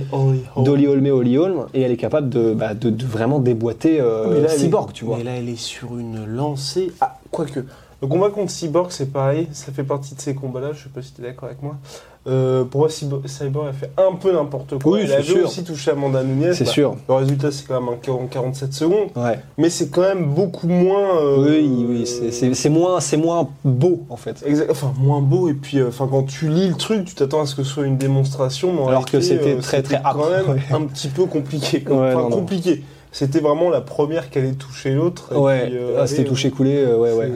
et Holly Holm, et elle est capable de, bah, de, de vraiment déboîter euh, là, est- Cyborg, tu vois. Mais là, elle est sur une lancée. Ah, quoique. Le combat contre Cyborg, c'est pareil. Ça fait partie de ces combats-là. Je sais pas si tu es d'accord avec moi. Euh, pour moi, Cyborg, a fait un peu n'importe quoi. Oui, c'est avait sûr. aussi touché Amanda Nunes. C'est Bah, sûr. Le résultat, c'est quand même un KO en 47 secondes. Ouais. Mais c'est quand même beaucoup moins. euh, Oui, oui, c'est- moins, moins beau en fait. Exact, enfin moins beau et puis euh, quand tu lis le truc tu t'attends à ce que ce soit une démonstration mais Alors que c'était très, très quand âpre, même ouais. un petit peu compliqué quoi. Ouais, enfin non, compliqué c'était vraiment la première qui allait toucher l'autre Ouais, ah, c'était touché coulé, ouais, ouais.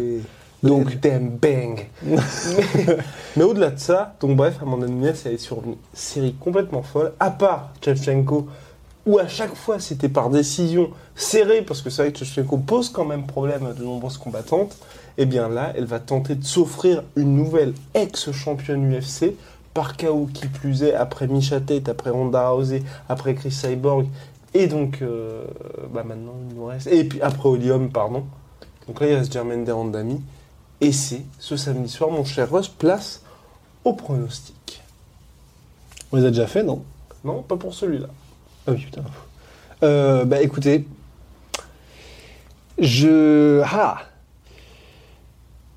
Donc- [laughs] damn bang. Mais, [laughs] mais au-delà de ça donc bref Amanda Nunes elle est sur une série complètement folle. À part Shevchenko où à chaque fois c'était par décision serrée parce que c'est vrai que Shevchenko pose quand même problème à de nombreuses combattantes et bien là elle va tenter de s'offrir une nouvelle ex-championne UFC par KO qui plus est après Misha Tate, après Ronda Rousey, après Chris Cyborg et donc euh, bah maintenant il nous reste et puis après Olium pardon. Donc là il reste Jermaine Derandami et c'est ce samedi soir mon cher Russ place au pronostic On les a déjà fait, non? Non pas pour celui-là Ah oui, putain. Euh, bah écoutez, je. Ah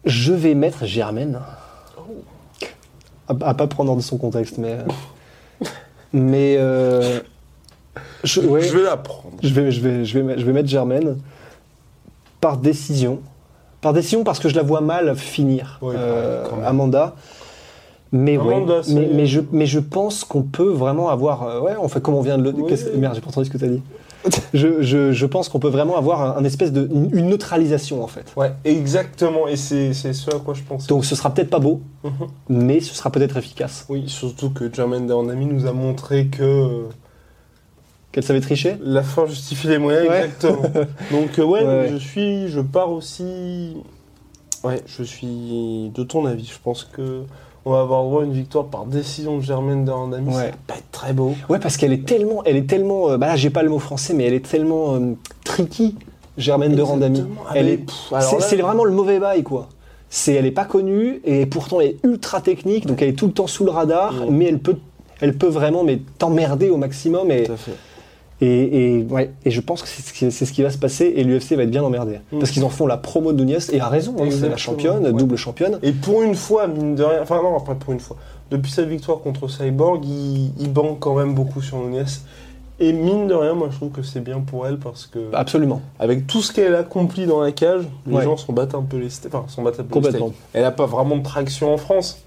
Je vais mettre Germaine. À, à pas prendre dans son contexte, mais. euh, mais. euh, je, ouais, je vais la prendre je vais, je, vais, je, vais, mettre- je vais mettre Germaine par décision. Par décision parce que je la vois mal finir, Ouais, euh. Amanda. Mais, ouais, mais, mais je, mais je pense qu'on peut vraiment avoir. euh, ouais, on fait comme on vient de le. Oui. Merde, j'ai pas entendu ce que tu as dit. je, je, je pense qu'on peut vraiment avoir un, un espèce de. une neutralisation en fait. Ouais, exactement. Et c'est c'est ce à quoi je pense. Donc ce sera peut-être pas beau, Mhm. mais ce sera peut-être efficace. Oui, surtout que Jermaine Dornami nous a montré que euh, Qu'elle savait tricher? La fin justifie les moyens, Ouais. exactement. [laughs] Donc euh, ouais, je suis, je pars aussi. Ouais, je suis de ton avis. Je pense que on va avoir droit à une victoire par décision de Jermaine Dornami. Ça Ouais. va pas être très beau. Ouais, parce qu'elle est tellement. Elle est tellement. euh, bah là, j'ai pas le mot français, mais elle est tellement euh, tricky, Germaine de Randami. Ah, Elle mais, est. C'est là- vraiment le mauvais bail, quoi. C'est, elle est pas connue et pourtant elle est ultra technique, donc elle est tout le temps sous le radar, Ouais. mais elle peut, elle peut vraiment mais t'emmerder au maximum et, Tout à fait. Et, et, ouais, et je pense que c'est ce, qui, c'est ce qui va se passer et l'UFC va être bien emmerdé Mm. parce qu'ils en font la promo de Nunez et à raison, hein, c'est la championne, ouais. double championne. Et pour une fois, mine de rien, enfin non, pas pour une fois. Depuis sa victoire contre Cyborg, il, il banque quand même beaucoup sur Nunez. Et mine de rien, moi je trouve que c'est bien pour elle parce que Absolument. avec tout ce qu'elle accomplit dans la cage, les Ouais. gens s'en battent un peu les steaks. Enfin, s'en battent un peu les Complètement. steaks. Elle n'a pas vraiment de traction en France,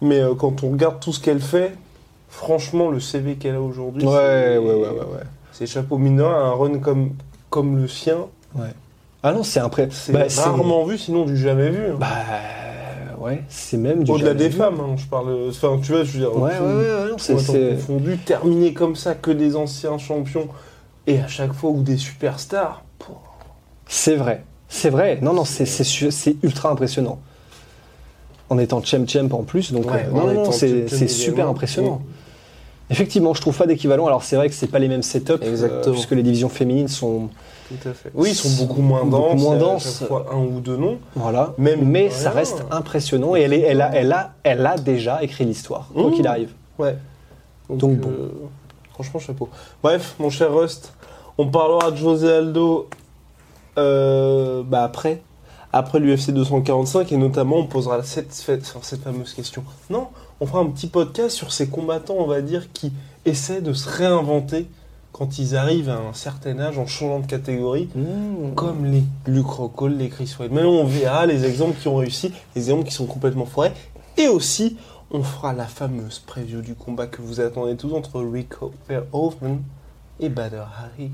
mais euh, quand on regarde tout ce qu'elle fait, franchement, le CV qu'elle a aujourd'hui, Ouais, ouais, ouais, ouais, ouais. C'est chapeau rien, un run comme, comme le sien, ouais. Ah non, c'est après. c'est bah, c'est- rarement vu, sinon du jamais vu. hein. Bah ouais, c'est même du Au-delà des vu. femmes, hein, je parle. Enfin, tu vois, je veux dire. Ouais, ouais, confondu, terminé comme ça, que des anciens champions, et à chaque fois ou des superstars. C'est vrai, c'est vrai. Non, non, c'est ultra impressionnant. En étant champ champ en plus, donc Ouais, euh, en non, non, non, étant c'est super impressionnant. Effectivement, je trouve pas d'équivalent. Alors c'est vrai que c'est pas les mêmes setups, euh, puisque les divisions féminines sont Tout à fait. Oui, ils sont beaucoup moins Beaucoup denses. moins il y a à denses. fois un ou deux noms. voilà. Même mais ça reste impressionnant et elle, est, elle, a, elle, a, elle a déjà écrit l'histoire, quoi Mmh. qu'il arrive. Ouais. Donc bon. euh, franchement, chapeau. Bref, mon cher Rust, on parlera de José Aldo euh, bah après. Après l'UFC 245 et notamment on posera cette fameuse question. Non, on fera un petit podcast sur ces combattants, on va dire, qui essaient de se réinventer quand ils arrivent à un certain âge en changeant de catégorie, comme les Luke Rockhold, les Chris Weidman. On verra les exemples qui ont réussi, les exemples qui sont complètement foirés. Et aussi, on fera la fameuse preview du combat que vous attendez tous entre Rico Verhoeven et Bader Hari.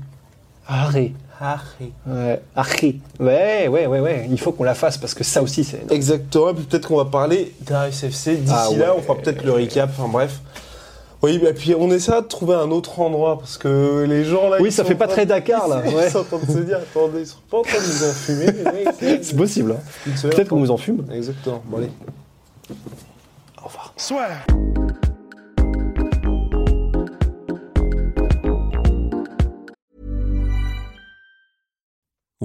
Harry. Hari. Ouais. Harry. Ouais, ouais, ouais, ouais. Il faut qu'on la fasse parce que ça aussi, c'est. Exactement, et puis peut-être qu'on va parler d'ASFC. D'ici Ah là, ouais. on fera peut-être le recap, enfin bref. Oui, et puis on essaiera de trouver un autre endroit parce que les gens là. Oui, ça fait pas très Dakar là. Ils sont en train de se dire, attendez, ils sont pas en train de nous enfumer. [laughs] C'est possible. hein. Peut-être qu'on nous en fume. Exactement, bon allez. Au revoir.